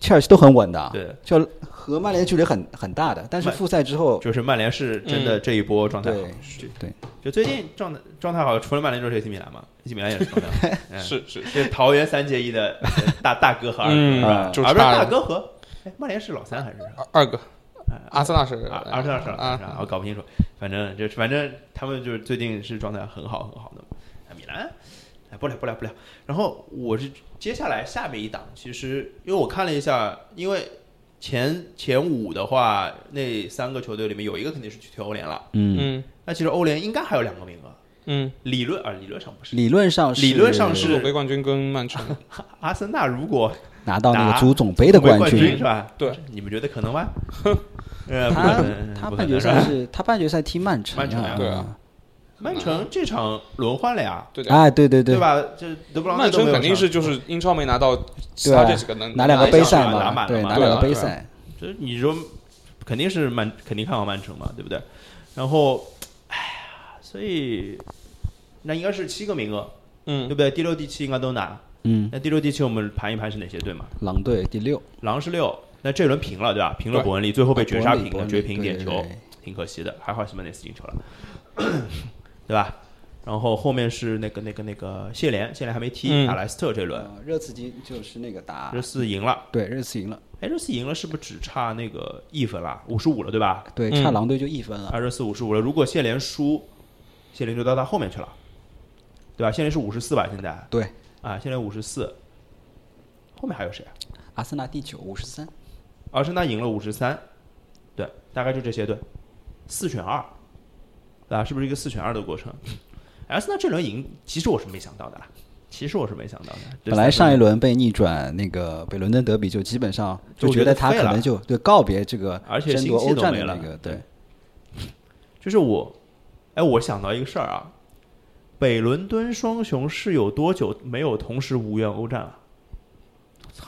切尔西都很稳的，对，就和曼联距离很很大的，但是复赛之后，就是曼联是真的这一波状态好。对，对，就最近状态状态好，除了曼联就是 AC 米兰嘛，AC 米兰也是状态好，嗯。是是是。桃园三结义的 大大哥和二哥嗯。是吧？就啊不是差大哥和，哎，曼联是老三还是？二二个，阿森纳是啊，阿森纳是老啊，我搞不清楚，反正就反正他们就是最近是状态很好很好的。啊，米兰，哎，不了不了不了。然后我是接下来下面一档，其实因为我看了一下，因为前前五的话，那三个球队里面有一个肯定是去踢欧联了，嗯，嗯。那其实欧联应该还有两个名额，嗯，理论啊理论上不是。理论上是。理论上是。杯冠军跟曼城，阿森纳如果拿到那拿个足总杯的冠军。是，吧？对，你们觉得可能吗？他能，他半决赛是他半决赛踢曼城啊，曼城啊对啊曼城这场轮换了呀，对的。哎，对对对，对吧？这德布劳内曼都没有上城肯定是就是英超没拿到，其对啊他这几个能拿两个杯赛拿嘛，对，满了嘛拿两个杯赛，就是你说肯定是曼肯定看好曼城嘛，对不对？然后，哎呀，所以那应该是七个名额，嗯对嗯不对？第六、第七应该都拿。嗯，那第六、第七我们盘一盘是哪些队嘛？狼队第六，狼是六，那这轮平了对吧？平了对伯恩利，最后被绝杀平了，绝平点球对对对，挺可惜的。还好西门内斯进球了，对吧？然后后面是那个那个那个谢联，谢联还没踢嗯打莱斯特这轮，呃热刺今就是那个打热刺赢了。对热刺赢了，哎，热刺赢了是不是只差那个一分了？五十五了对吧？对，嗯差狼队就一分了，啊，热刺五十五了。如果谢联输，谢联就到他后面去了，对吧？谢联是五十四吧？现在对，啊，谢联五十四，后面还有谁啊？阿森纳第九五十三，阿森纳赢了五十三，对，大概就这些队，四选二，对吧？是不是一个四选二的过程？阿森纳这轮赢，其实我是没想到的啦，其实我是没想到的。本来上一轮被逆转那个北伦敦德比，就基本上就觉得他可能就对告别这个而且欧战的那个对对，就是我，哎，我想到一个事儿啊，北伦敦双雄是有多久没有同时无缘欧战了？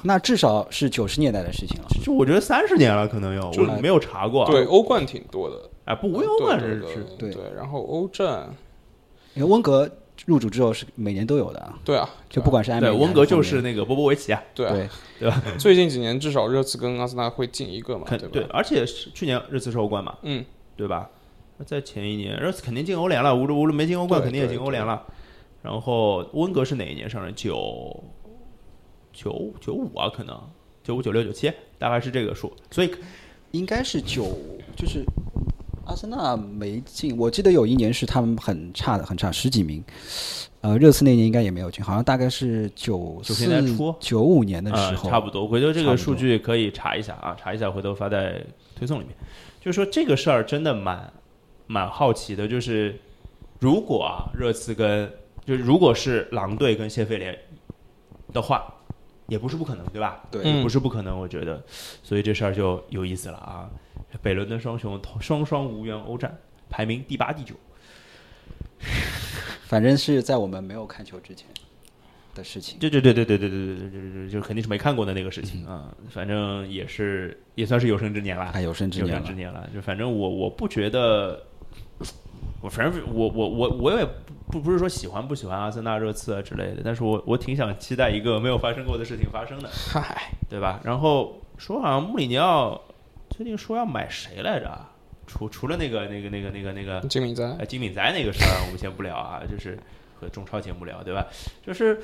那至少是九十年代的事情了。就我觉得三十年了，可能有，就我没有查过。对，，欧冠挺多的，哎，不无缘欧战对是是，对对，然后欧战，因为温格入主之后是每年都有的啊，对啊，就不管是安对，温格就是那个波波维奇啊，对啊，对 最近几年至少热刺跟阿森纳会进一个嘛，肯对，对吧？而且是去年热刺是欧冠嘛，嗯，对吧？那在前一年，热刺肯定进欧联了，无论无论没进欧冠，肯定也进欧联了。然后温格是哪一年上任？九九九五啊，可能九五九六九七，大概是这个数。所以应该是九，就是阿森纳没进，我记得有一年是他们很差的，很差，十几名。呃，热刺那年应该也没有进，好像大概是九90年初九五年的啊、时候，差不多。回头这个数据可以查一下啊，查一下，回头发在推送里面。就是说这个事儿真的蛮蛮好奇的，就是如果啊热刺跟就是如果是狼队跟谢菲联的话，也不是不可能，对吧？对嗯也不是不可能，我觉得，所以这事儿就有意思了啊。北伦敦双雄双双无缘欧战，排名第八、第九。反正是在我们没有看球之前的事情。对对对对对对对对对就肯定是没看过的那个事情啊。反正也是也算是有生之年了。还有生之年了生之年了。就反正我我不觉得，我反正我我我我也不不是说喜欢不喜欢阿森纳、热刺啊之类的，但是我我挺想期待一个没有发生过的事情发生的，嗨，对吧？然后说好像穆里尼奥最近说要买谁来着啊？除除了那个那个那个那个那个金敏哉，哎金敏哉那个事儿，我们先不聊啊，就是和中超节目聊，对吧？就是。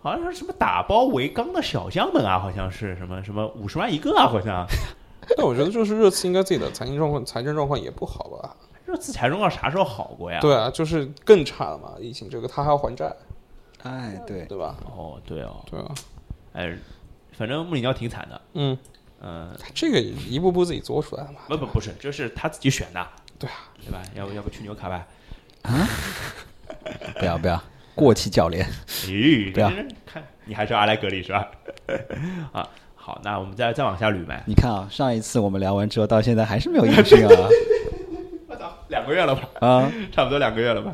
好像是什么打包为纲的小将们啊，好像是什么什么五十万一个啊，好像 但我觉得就是热刺应该自己的财经状况、财政状况也不好吧？热刺财政状况啥时候好过呀？对啊，就是更差了嘛，疫情这个他还要还债，哎，对，对吧？哦，对哦，对啊，哎，反正穆里尼奥挺惨的，嗯，嗯，这个一步步自己做出来的嘛。不不不是，这是他自己选的，对啊，对吧？要不要不去纽卡吧？啊 不要不要，过气教练。咦，不要看你还是阿莱格里是吧？啊，好，那我们再再往下捋呗。你看啊，上一次我们聊完之后，到现在还是没有音讯啊 我操，两个月了吧？啊！差不多两个月了吧？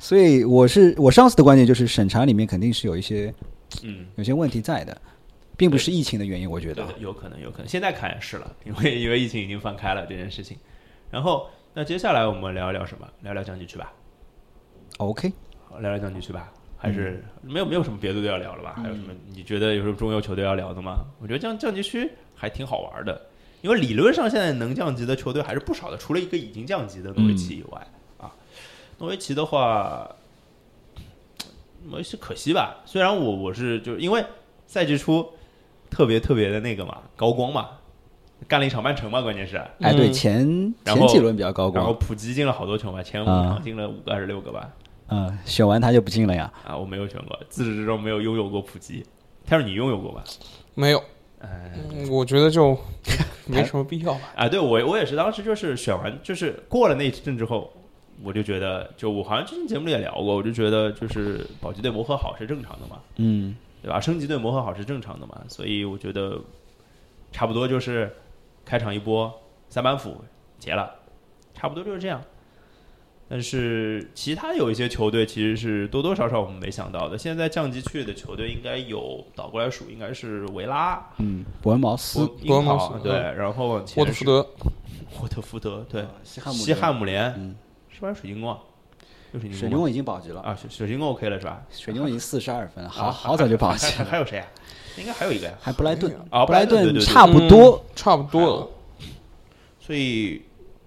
所以我是我上次的观点就是，审查里面肯定是有一些嗯，有些问题在的，并不是疫情的原因，我觉得，有可能，有可能。现在看是了，因为因为疫情已经放开了这件事情。然后，那接下来我们聊一聊什么？聊聊降级区吧，OK。聊聊降级区吧。还是没有没有什么别的都要聊了吧？还有什么？你觉得有什么中游球队要聊的吗？我觉得降降级区还挺好玩的，因为理论上现在能降级的球队还是不少的，除了一个已经降级的诺维奇以外、啊。诺维奇的话，诺维奇可惜吧。虽然我我是就是因为赛季初特别特别的那个嘛，高光嘛，干了一场曼城嘛，关键是，哎，对，嗯前前几轮比较高光然后，普吉进了好多球嘛，前五啊场进了五个还是六个吧？嗯，选完他就不进了呀。啊，我没有选过，自始至终没有拥有过普吉。他说你拥有过吧？没有，哎，嗯我觉得就 没什么必要吧。啊，对我我也是，当时就是选完，就是过了那一阵之后，我就觉得，就我好像之前节目里也聊过，我就觉得就是保级队磨合好是正常的嘛，嗯，对吧？升级队磨合好是正常的嘛，所以我觉得差不多就是开场一波三板斧结了，差不多就是这样。但是其他有一些球队其实是多多少少我们没想到的。现在降级去的球队应该有倒过来数，应该是维拉、嗯，伯恩茅斯伯、伯恩茅斯对，然后往前是沃特福德，沃特福德对，西汉姆西汉姆联嗯是吧？水晶宫水晶宫已经保级了，啊，水水晶宫 OK 了是吧？水晶宫已经四十二分了，好啊好早就保级了。还有谁啊？应该还有一个呀。还布莱顿啊布莱顿对对对差不多嗯，差不多了。所以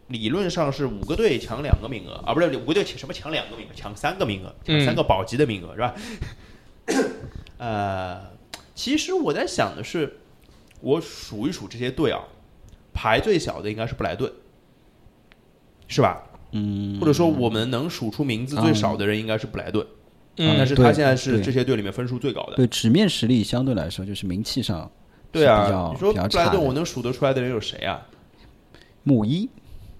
理论上是五个队抢两个名额啊，不是五个队抢什么抢两个名额，抢三个名额，抢嗯三个保级的名额、是吧？呃，其实我在想的是，我数一数这些队啊，排最小的应该是布莱顿，是吧？嗯，或者说我们能数出名字最少的人应该是布莱顿，嗯。但是他现在是这些队里面分数最高的。对纸面实力相对来说就是名气上对啊你说布莱。顿我能数得出来的人有谁啊？木一、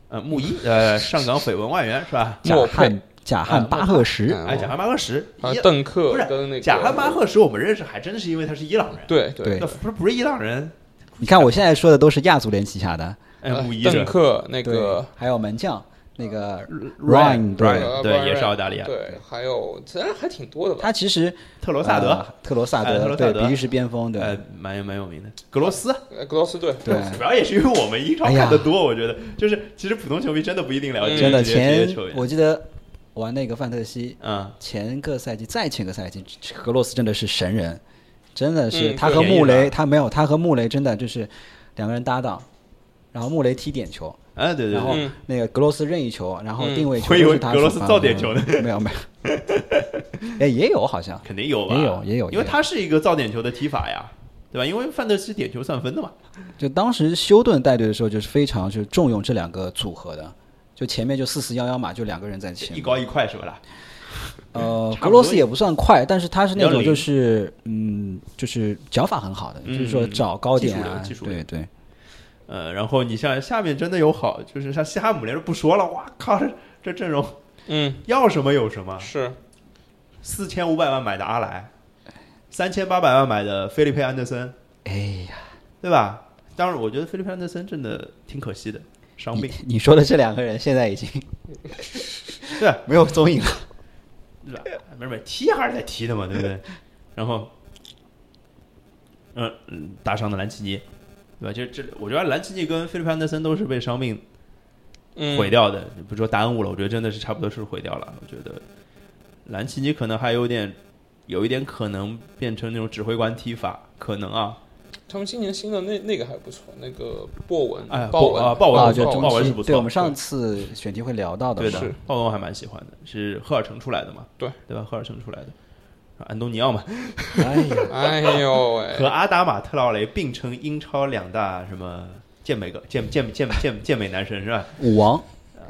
呃，木一，呃，上港绯闻外援是吧？贾莫汉、贾汉啊巴赫什，嗯哎，贾汉巴赫什，啊伊，邓克不是跟那个贾汉巴赫什，我们认识还真的是因为他是伊朗人。，对对。那不是不是伊朗人，你看我现在说的都是亚足联旗下的，哎，呃穆伊邓克那个，还有门将那个 Ryan，Ryan，对 Ryan 对也是澳大利亚。对，还有其实还挺多的吧。他其实特罗萨德，呃特罗萨德，对比利时边锋，对。呃，蛮有蛮有名的。格罗斯，呃格罗斯对，对。主要也是因为我们英超哎呀。看的多，我觉得就是其实普通球迷真的不一定了解嗯。真的前球员。我记得玩那个范特西嗯，前个赛季，再前个赛季，格罗斯真的是神人，真的是嗯他和穆雷，他没有他和穆雷真的就是两个人搭档，然后穆雷踢点球，哎，对对然后，嗯那个格罗斯任意球，然后嗯定位球以为都是他格罗斯造点球的没有没有，哎也有好像，肯定有吧？也有也有因为他是一个造点球的踢法呀，对吧？因为范德西点球算分的嘛。就当时休顿带队的时候就是非常就重用这两个组合的，就前面就四四幺幺嘛，就两个人在前面。一高一快是吧啦？呃，格罗斯也不算快，但是他是那种就是嗯，就是脚法很好的，嗯就是说找高点啊，技术技术对对，呃，然后你像下面真的有好，就是像西汉姆联不说了，哇靠，这这阵容嗯，要什么有什么，是四千五百万买的阿莱，三千八百万买的菲利佩安德森，哎呀，对吧？当然，我觉得菲利佩安德森真的挺可惜的，伤病你，你说的这两个人现在已经 对？没有踪影了。对吧？没没踢还是在踢的嘛，对不对？然后，嗯嗯，打伤的兰奇尼，对吧？就这，我觉得兰奇尼跟菲利佩安德森都是被伤病嗯毁掉的，不说耽误了，我觉得真的是差不多是毁掉了。我觉得兰奇尼可能还有点，有一点可能变成那种指挥官踢法，可能啊，他们今年新的那那个还不错，那个博文，哎，鲍文啊，鲍啊，文，就鲍中期鲍文是不错，对我们上次选题会聊到的，对的是，鲍文我还蛮喜欢的，是赫尔城出来的嘛，对对吧？赫尔城出来的。安东尼奥嘛，哎呦，哎呦喂，和阿达马特劳雷并称英超两大什么健美个健健健健健美男神是吧？舞王，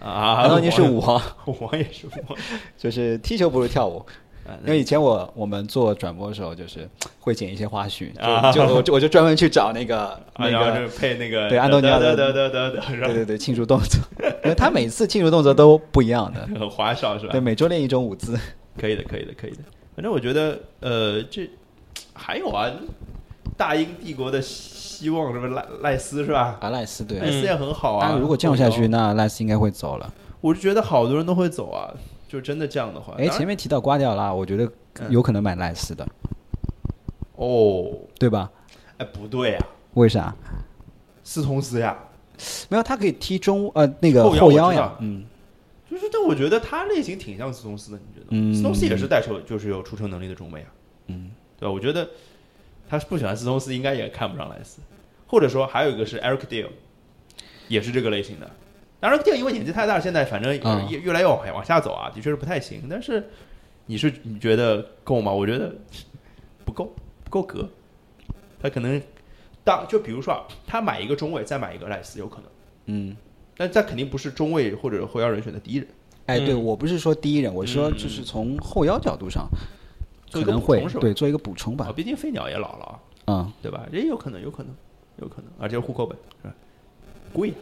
啊，安东尼是舞王，舞王也是舞王，就是踢球不如跳舞。啊因为以前我我们做转播的时候，就是会剪一些花絮，啊就就我就我就专门去找那个啊，那个就配那个对安东尼奥的得得得得得，对对对庆祝动作，因为他每次庆祝动作都不一样的，很花哨是吧对，？每周练一种舞姿。可以的，可以的，可以的。反正我觉得，呃，这还有啊，大英帝国的希望什么赖赖斯是吧？啊赖斯对，赖斯也很好啊。但如果降下去，那赖斯应该会走了。我是觉得好多人都会走啊。就真的这样的话，哎，前面提到瓜迪奥拉，我觉得嗯有可能买赖斯的，哦，对吧？哎，不对啊，为啥？斯通斯呀，没有，他可以踢中呃那个后腰呀嗯，就是，但我觉得他类型挺像斯通斯的，你觉得？嗯斯通斯也是带球，就是有出球能力的中卫啊。嗯，对吧？我觉得他不喜欢斯通斯，应该也看不上莱斯。或者说还有一个是 Eric Deal，也是这个类型的。当然，Deal 因为年纪太大，现在反正嗯越越来越往往下走啊，的确是不太行。但是你是你觉得够吗？我觉得不够，不够格。他可能当就比如说啊，他买一个中卫，再买一个赖斯，有可能。嗯，但这肯定不是中卫或者后腰人选的第一人，哎，对嗯我不是说第一人，我说嗯就是从后腰角度上，做一个可能会补充？对做一个补充啊，吧，毕竟飞鸟也老了啊。嗯，对吧？也有可能，有可能，有可能，而且是户口本是吧？贵，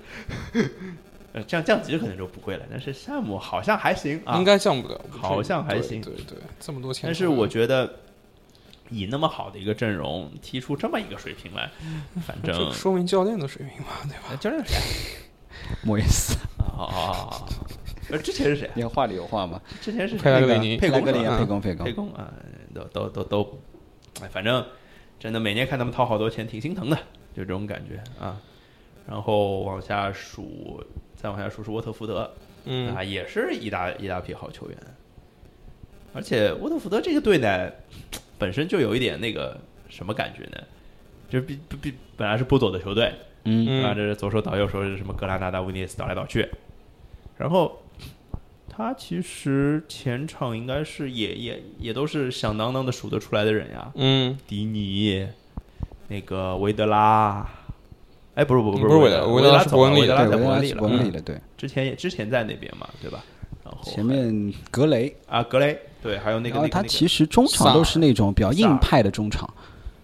呃，这样降级可能就不会了，但是项目好像还行啊。应该降不了，好像还行对对对，这么多钱，但是我觉得以那么好的一个阵容踢出这么一个水平来，反正说明教练的水平嘛，对吧？呃教练是谁莫耶斯，啊？啊啊啊啊！呃，之前是谁啊？你看话里有话嘛，之前是佩莱那个格里尼佩莱格里啊，佩公佩公沛，公啊，都都都都，哎，反正真的每年看他们掏好多钱，挺心疼的，就这种感觉啊。然后往下数，再往下数是沃特福德，嗯啊，也是一大一大批好球员。而且沃特福德这个队呢，本身就有一点那个什么感觉呢？就是比比比本来是不走的球队，嗯。嗯。啊，这是左手倒右手是什么格拉纳达、威尼斯倒来倒去，然后他其实前场应该是也也也都是响当当的数得出来的人呀，嗯，迪尼，那个维德拉，哎，不是不是不是维德维维德拉是文是在伯恩利了，嗯文里的，对，之前也之前在那边嘛，对吧？然后前面格雷，啊格雷，对，还有那个然后他其实中场都是那种比较硬派的中场，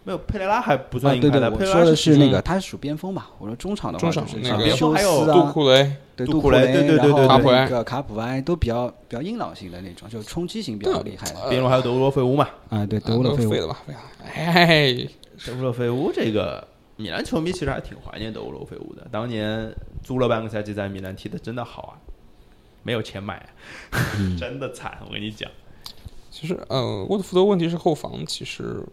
没有佩雷拉还不啊，对对，算硬派的，我说的佩雷拉是是那个他是属边锋嘛，我说中场的话中场就是那个休边锋还有斯啊，杜库雷，对杜库雷杜雷，对对对对然后对那个卡普埃都比较比较硬朗型的那种，就冲击型比较厉害的。边路还有德乌洛费乌嘛，啊，对，德啊乌洛费乌，都废了吧，废了，哎，德乌洛费乌这个米兰球迷其实还挺怀念德乌洛费乌的，当年租了半个赛季在米兰踢的真的好啊，没有钱买，嗯。真的惨，我跟你讲。其实呃，沃特福德问题是后防其实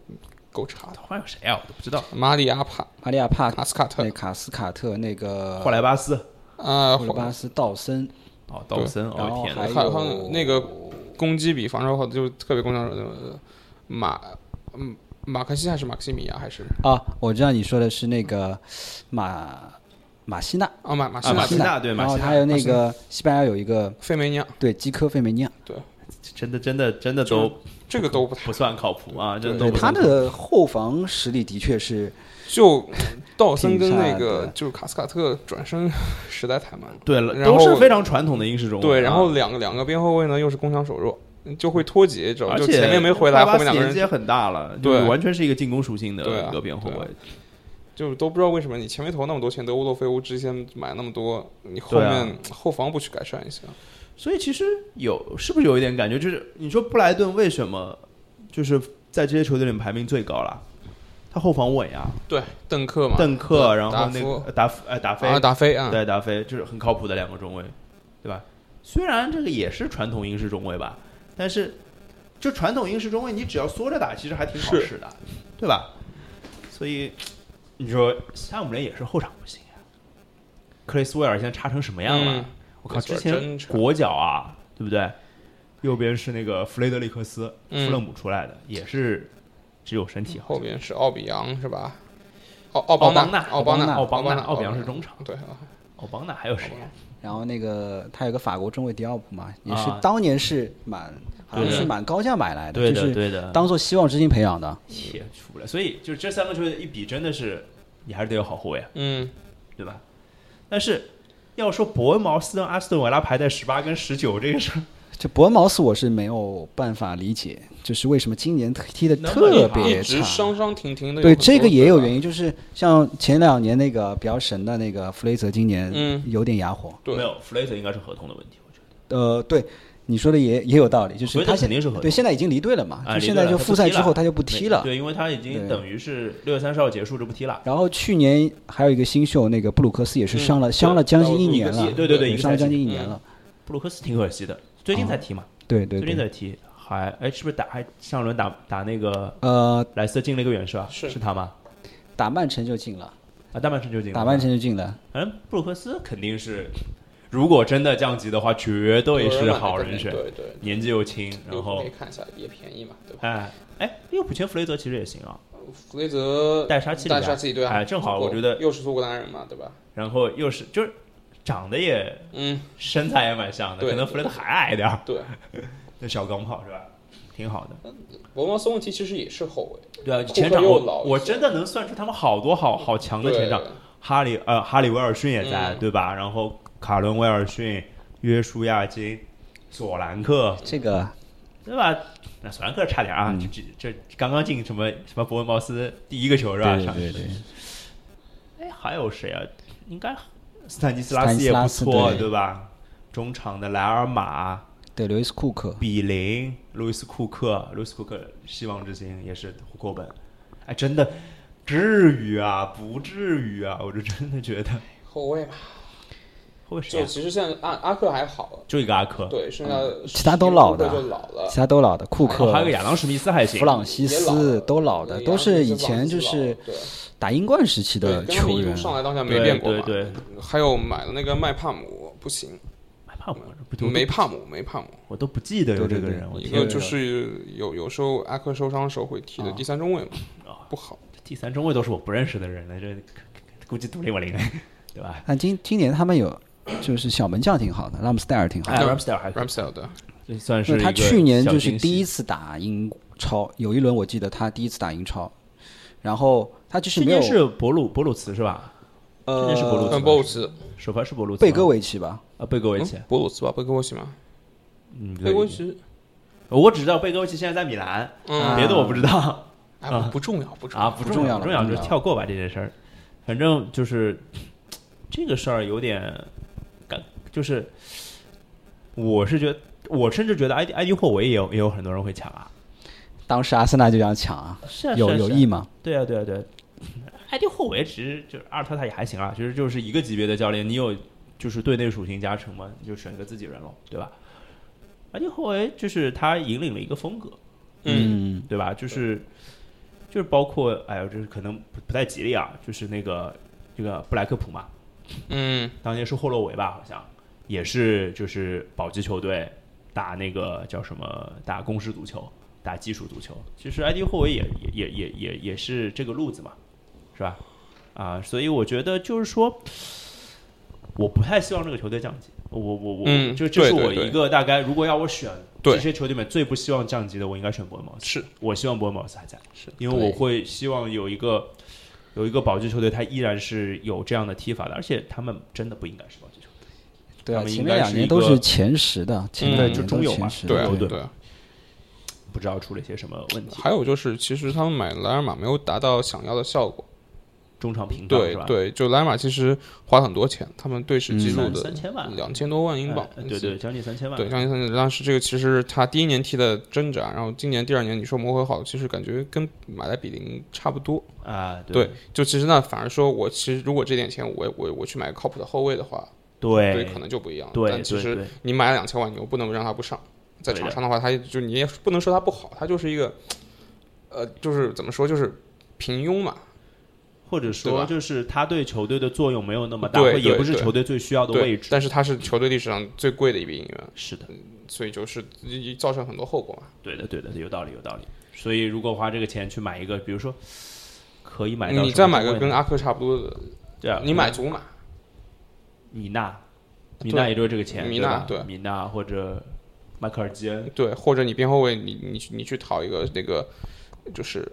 够差的，还有谁啊？我都不知道。马里亚帕、马里亚帕卡斯卡特那卡斯卡特那个霍莱巴斯，啊，霍莱巴斯道森，哦，道森，哦天哪还！有那个攻击比防守好，就特别攻强手的马嗯马克西还是马克西米亚还是啊，我知道你说的是那个马马西纳，啊马马西啊马纳西纳对马西纳然后还有那个西班牙有一个费梅尼亚，对基科费梅尼亚，对真的真的真的都这个都不太不算靠谱啊！真的对都他的后防实力的确是就道森跟那个就是卡斯卡特转身 实在太慢了。对了，然后都是非常传统的英式中。对，然后两个两个边后卫呢又是攻强守弱，就会脱节，知道吧？而且就前面没回来，后面两个人斯年纪也很大了，对完全是一个进攻属性的一个边后卫对。就都不知道为什么你前面投那么多钱，德乌洛费乌之前买那么多，你后面后防不去改善一下？所以其实有是不是有一点感觉，就是你说布莱顿为什么就是在这些球队里面排名最高了？他后防稳呀，对，邓克嘛，邓克，然后那个达夫呃达菲啊，达菲啊，对达菲就是很靠谱的两个中卫，对吧？虽然这个也是传统英式中卫吧，但是就传统英式中卫，你只要缩着打，其实还挺好是使的，对吧？所以你说夏姆联也是后场不行呀、克里斯威尔现在差成什么样了？嗯我靠，之前国脚啊，对不对？右边是那个弗雷德里克斯，嗯富勒姆出来的，也是只有身体好后。边是奥比扬是吧？奥奥奥邦邦纳奥邦纳，奥邦纳纳，奥比扬是中场对啊，奥邦纳还有谁、然后那个他有个法国中卫迪奥普嘛，也是啊当年是蛮好像是蛮高价买来的，对的，就是对的，当做希望之星培养的。也出不来。所以就这三个球队一比，真的是你还是得有好后卫啊，嗯，对吧？但是要说伯恩茅斯跟阿斯顿维拉排在十八跟十九这个事儿，这伯恩茅斯我是没有办法理解，就是为什么今年踢的特别一直差。伤伤停停的。对，这个也有原因。因，就是像前两年那个比较神的那个弗雷泽，今年嗯有点哑火。对没有弗雷泽应该是合同的问题，我觉得。呃，对，你说的也也有道理，就是他现肯定是合同对现在已经离队了嘛，啊，就现在就复赛之后他就不踢了。对，因为他已经等于是六月三十号结束就不踢了。然后去年还有一个新秀，那个布鲁克斯也是嗯伤了，伤了将近一年了，对对对伤了将近一年了。布鲁克斯挺可惜的，最近才踢嘛，对对对，最近才踢，还哎是不是打还上轮打打那个呃，莱斯特进了一个远射啊？是是他吗？打曼城就进了，啊，大曼城就进了。打曼城就进了。反正布鲁克斯肯定是，如果真的降级的话，绝对是好人选，对对。年纪又轻，然后可以看一下，也便宜嘛，对吧？哎哎，利物浦签弗雷泽其实也行啊，弗雷泽带沙奇里亚带杀气对啊，哎正好我觉得又是苏格兰人嘛，对吧？然后又是就是长得也嗯，身材也蛮像的，可能弗雷泽还矮点儿，对。那小钢炮是吧？挺好的。博茅斯问题其实也是后卫，对啊，前场我我真的能算出他们好多好好强的前场，哈里呃哈里威尔逊也在、嗯对吧？然后卡伦威尔逊、约书亚金、索兰克这个对吧？那索兰克差点啊，嗯这这这刚刚进什么什么伯恩茅斯第一个球是吧？上对对对，哎，还有谁啊？应该斯坦尼斯拉斯也不错，对对吧？中场的莱尔马、对，路易斯库克，比林、路易斯库克、路易斯库克希望之星也是户口本。哎，真的至于啊？不至于啊！我就真的觉得后卫嘛，就其实现在阿阿克还好，就一个阿克，对，剩下其他都老的其他都老的，库哦克、还有个亚当史密斯还行弗。朗西斯都老的，都是以前就是打英冠时期的球员。上来到现在没对变过嘛。对对，还有买了那个麦帕姆，不行，麦帕姆不梅帕姆，梅帕姆，我都不记得有这个人，我一个就是有有时候阿克受伤的时候会踢的啊第三中卫嘛，啊，不好。第三中卫都是我不认识的人了，这估计独立我领，对吧？但今今年他们有就是小门将挺好的，拉姆斯戴尔挺好哎的。，Ramsdale 还是。Ramsdale 的，这算是他去年就是第一次打英超，有一轮我记得他第一次打英超，然后他就是没有去年是博鲁博鲁茨是吧？去年是博鲁呃茨嗯，博鲁茨，首发是博鲁贝戈维奇吧，啊，贝戈维奇。嗯，博鲁茨吧，贝戈维奇吗？嗯，贝戈维奇，我只知道贝戈维奇现在在米兰，嗯，别的我不知道啊，不不重要，不重啊，要，不不重要不重要，了不重要就跳过吧这件事儿。反正就是这个事儿有点感，就是我是觉得，我甚至觉得 ID ID 后卫也有也有很多人会抢啊，当时阿森纳就想抢啊，是啊有有意吗？对啊，对啊，对啊。ID 霍维其实就是阿尔特塔也还行啊，其实就是一个级别的教练，你有就是队内属性加成嘛，你就选个自己人喽，对吧？ID 霍维就是他引领了一个风格，嗯，嗯，对吧？就是就是包括哎呦，这是可能不不太吉利啊，就是那个这个布莱克普嘛，嗯，当年是霍洛维吧，好像也是就是保级球队打那个叫什么打攻势足球，打技术足球。其实 ID 后卫也也也也也也是这个路子嘛，是吧？啊，所以我觉得就是说，我不太希望这个球队降级。我我我，嗯就这是我一个大概，如果要我选对这些球队里面最不希望降级的，我应该选伯恩茅斯。是我希望伯恩茅斯还在，是因为我会希望有一个有一个保级球队，他依然是有这样的踢法的，而且他们真的不应该是保级。对啊，前面两年都是前十的，前嗯两年都就中游嘛对啊，对对啊。不知道出了一些什么问题，还有就是，其实他们买莱尔玛没有达到想要的效果。中场平对吧？对，就莱尔玛其实花很多钱，他们队史记录三的三千万两千多万英镑哎，对对，将近三千万。对，将近三千。但是这个其实他第一年踢的挣扎，然后今年第二年你说磨合好，其实感觉跟买来比零差不多。啊，对，就其实那反而说我其实如果这点钱我我我去买个靠谱的后卫的话，对对，可能就不一样。对但其实你买了两千万，你又不能让他不上，在场上的话，他就你也不能说他不好，他就是一个，呃，就是怎么说，就是平庸嘛。或者说就是他对球队的作用没有那么大，对也不是球队最需要的位置。但是他是球队历史上最贵的一笔引援，是的，所以就是造成很多后果嘛。对的，对的，有道理，有道理。所以如果花这个钱去买一个，比如说可以买到你再买个跟阿克差不多的，对啊，你买足马，米娜，米对纳也就是这个钱，米对吧纳对米娜或者迈克尔基恩，对，或者你边后卫，你你你去讨一个那个，就是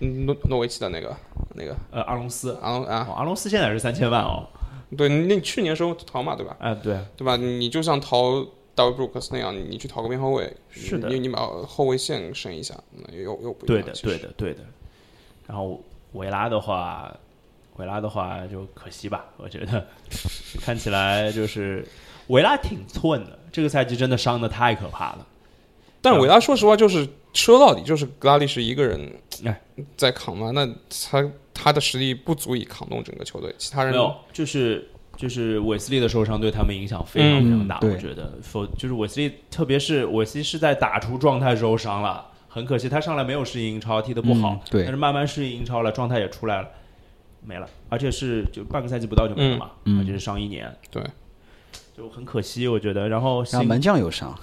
诺诺维奇的那个那个呃，阿隆斯。阿隆啊，哦，阿隆斯现在是三千万哦，对，那去年时候淘嘛，对吧？哎，对，对吧？你就像淘大卫布鲁克斯那样，你你去淘个边后卫，是的你你把后卫线升一下，那又又不一对对的，对的。然后维拉的话，维拉的话就可惜吧，我觉得 看起来就是维拉挺寸的，这个赛季真的伤的太可怕了。但维拉说实话，就是说到底就是格拉利什一个人哎在扛嘛，那他他的实力不足以扛动整个球队，其他人没有，就是就是韦斯利的受伤对他们影响非常非常大，嗯我觉得。否就是韦斯利，特别是韦斯利是在打出状态时候伤了，很可惜他上来没有适应英超，踢得不好嗯，对但是慢慢适应英超了，状态也出来了，没了，而且是就半个赛季不到就没了嘛，嗯。嗯而且是上一年，对，就很可惜，我觉得。然后新然后门将有伤，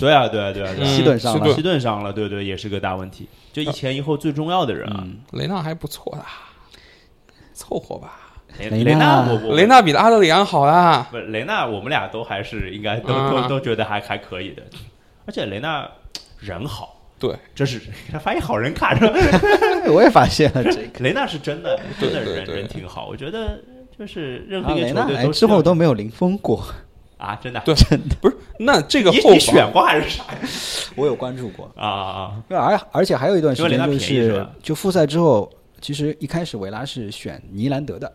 对啊对啊对啊对啊，西顿伤了。西顿。西顿伤了，对对，也是个大问题，就一前一后最重要的人啊，嗯，雷纳还不错啦，凑合吧。雷雷雷纳纳我我雷纳比阿德里安好啦，不，雷纳我们俩都还是应该都、啊。都都觉得还还可以的，而且雷纳人好，对，这是他发现好人卡着，我也发现了这个。雷纳是真的真的人对对对人挺好，我觉得就是任何一个球队之后都没有零封过，啊，真的对 不是那这个你后防你选过还是啥呀？我有关注过。啊啊啊！对而而且还有一段时因为雷间就是就复赛之后，其实一开始维拉是选尼兰德的，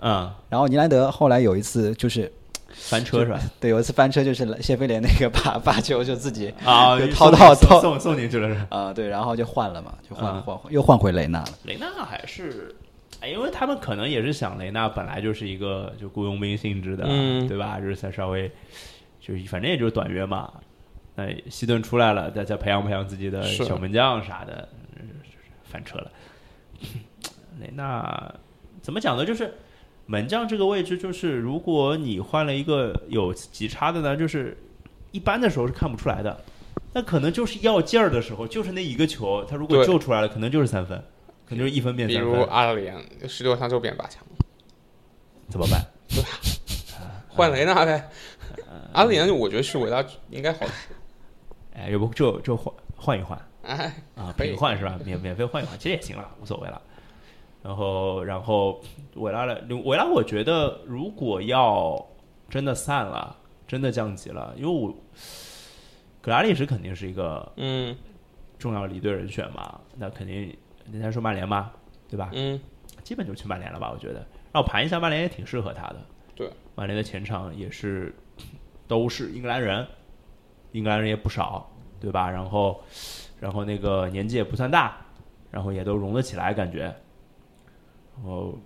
嗯，然后尼兰德后来有一次就是翻车是吧？对有一次翻车，就是谢菲联那个把 把球就自己啊，就掏到掏送送进去了是吧？啊、对，然后就换了嘛，就换、嗯换又换回雷纳了。雷纳还是，哎因为他们可能也是想雷纳本来就是一个就雇佣兵性质的，嗯对吧？就是再稍微，就是反正也就是短约嘛。那西顿出来了，再再培养培养自己的小门将啥的，嗯翻车了。雷纳怎么讲呢？就是门将这个位置，就是如果你换了一个有极差的呢，就是一般的时候是看不出来的。那可能就是要劲儿的时候，就是那一个球，他如果救出来了，可能就是三分，可能就是一分变比如三分，阿德里安十六强就变八强，怎么办？换雷纳呗。呃阿德里安我觉得是维拉应该好使，哎，要不就就换换一换哎，啊，可以换是吧？免免费换一换，其实也行了，无所谓了。然后，然后维拉了维拉，我觉得如果要真的散了，真的降级了，因为我格拉利什肯定是一个嗯重要离队人选嘛，那肯定人家说曼联嘛，对吧？嗯，基本就去曼联了吧？我觉得，让我盘一下，曼联也挺适合他的。对，曼联的前场也是都是英格兰人，英格兰人也不少，对吧？然后，然后那个年纪也不算大，然后也都融得起来，感觉。然后，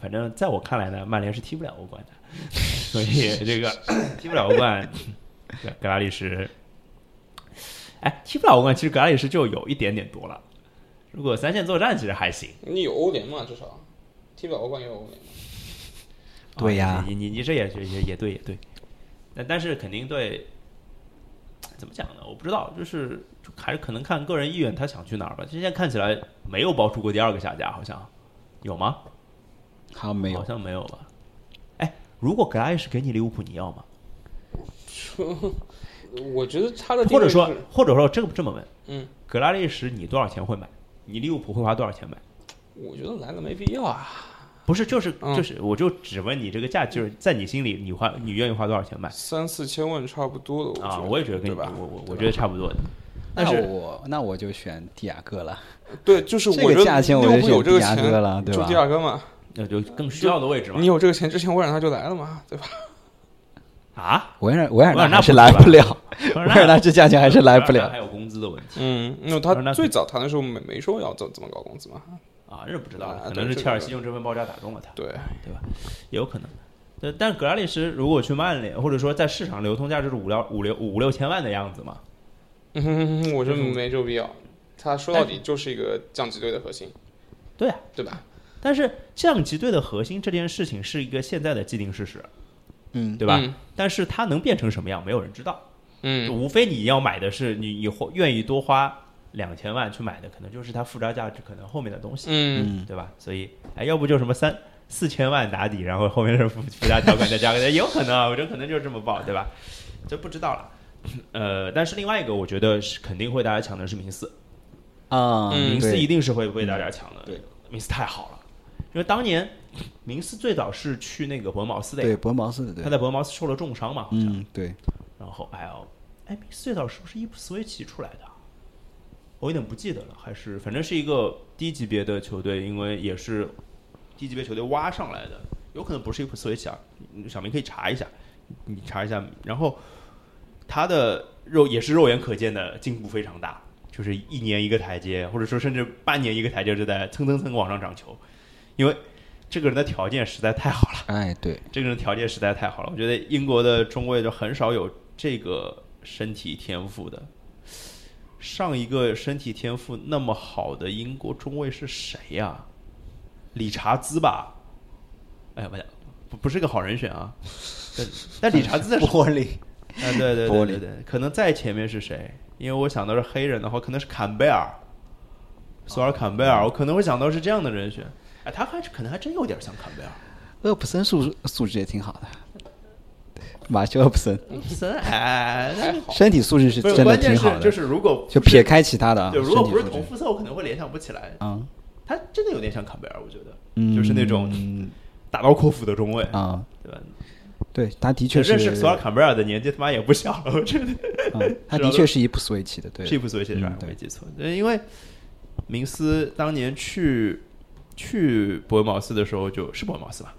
反正在我看来呢，曼联是踢不了欧冠的，所以这个 踢不了欧冠，对格拉利什，哎，踢不了欧冠，其实格拉利什就有一点点多了。如果三线作战，其实还行。你有欧联嘛？至少踢不了欧冠也有欧联嘛。对呀啊你你你这也也也也对也对，但但是肯定对，怎么讲呢？我不知道，就是就还是可能看个人意愿，他想去哪儿吧。现在看起来没有爆出过第二个下家，好像有吗？好像没有好，像没有吧。哎，如果格拉利什给你利物浦，你要吗？我觉得他的或者说，或者说这么这么问，嗯，格拉利什你多少钱会买？你利物浦会花多少钱买？我觉得来了没必要啊。不是，就是嗯就是，我就只问你这个价，就是在你心里，你花你愿意花多少钱买三四千万差不多的，啊？我我也觉得跟你，对吧？我我我觉得差不多的。但那是我那我就选蒂亚戈了。对，就是这个我觉得价钱我就利物浦有这个选迪亚哥钱了对吧就蒂亚戈嘛，那就更需要的位置嘛你。有这个钱之前，维尔纳就来了嘛，对吧？啊，维尔维尔纳是来不了，维维尔纳这价钱还是来不了。还有工资的问题嗯，因为维尔纳他最早谈的时候没没说要怎怎么搞工资嘛，啊，这不知道啊，可对这个能是切尔西用这份报价打动了他，对，也有可能。但，但格拉利什如果去曼联，或者说在市场流通价就是五六五六五六千万的样子嘛，嗯，我觉得就是没这个必要。他说到底就是一个降级队的核心，对啊，对吧？但是降级队的核心这件事情是一个现在的既定事实，嗯，对吧？嗯但是它能变成什么样，没有人知道。嗯，无非你要买的是你你花愿意多花两千万去买的，可能就是它附加价值可能后面的东西。嗯，嗯，对吧？所以，哎，要不就什么三四千万打底，然后后面是附附加条款再加个，也有可能啊，我觉得可能就是这么报，对吧？这不知道了。呃，但是另外一个，我觉得是肯定会大家抢的是明斯，啊，嗯明斯一定是会被大家抢的。对，明斯太好了，因为当年明斯最早是去那个伯恩茅斯的呀，对伯恩茅斯的对他，在伯恩茅斯受了重伤嘛，好像嗯对，然后哎呦，哎，明斯最早是不是伊普斯维奇出来的啊？我有点不记得了，还是反正是一个低级别的球队，因为也是低级别球队挖上来的，有可能不是伊普斯维奇啊，嗯小明可以查一下，你查一下。然后他的肉也是肉眼可见的进步非常大，就是一年一个台阶，或者说甚至半年一个台阶，就在蹭蹭蹭往上涨球，因为这个人的条件实在太好了。哎，对，这个人条件实在太好了，我觉得英国的中卫就很少有这个身体天赋的。上一个身体天赋那么好的英国中卫是谁呀、理查兹吧？哎呀，不不不是个好人选啊。但但理查兹在玻璃，啊，对对对对对，可能在前面是谁？因为我想到是黑人的话，可能是坎贝尔，索尔坎贝尔，我可能会想到是这样的人选。哎，他还是可能还真有点像坎贝尔。厄普森素素质也挺好的，马修厄普森森哎，那还好，身体素质是真的挺好的，就是如果就撇开其他的啊，对，如果不是同肤色，我可能会联想不起来。嗯他真的有点像坎贝尔，我觉得，嗯，就是那种打道阔斧的中卫，啊，对吧？对他的确是认识索尔坎贝尔的年纪他妈也不小了，我觉得嗯，他的确是伊普斯维奇的，对，是一部所谓写的嗯，我没记错。因为明斯当年去去伯恩茅斯的时候，就是伯恩茅斯吧？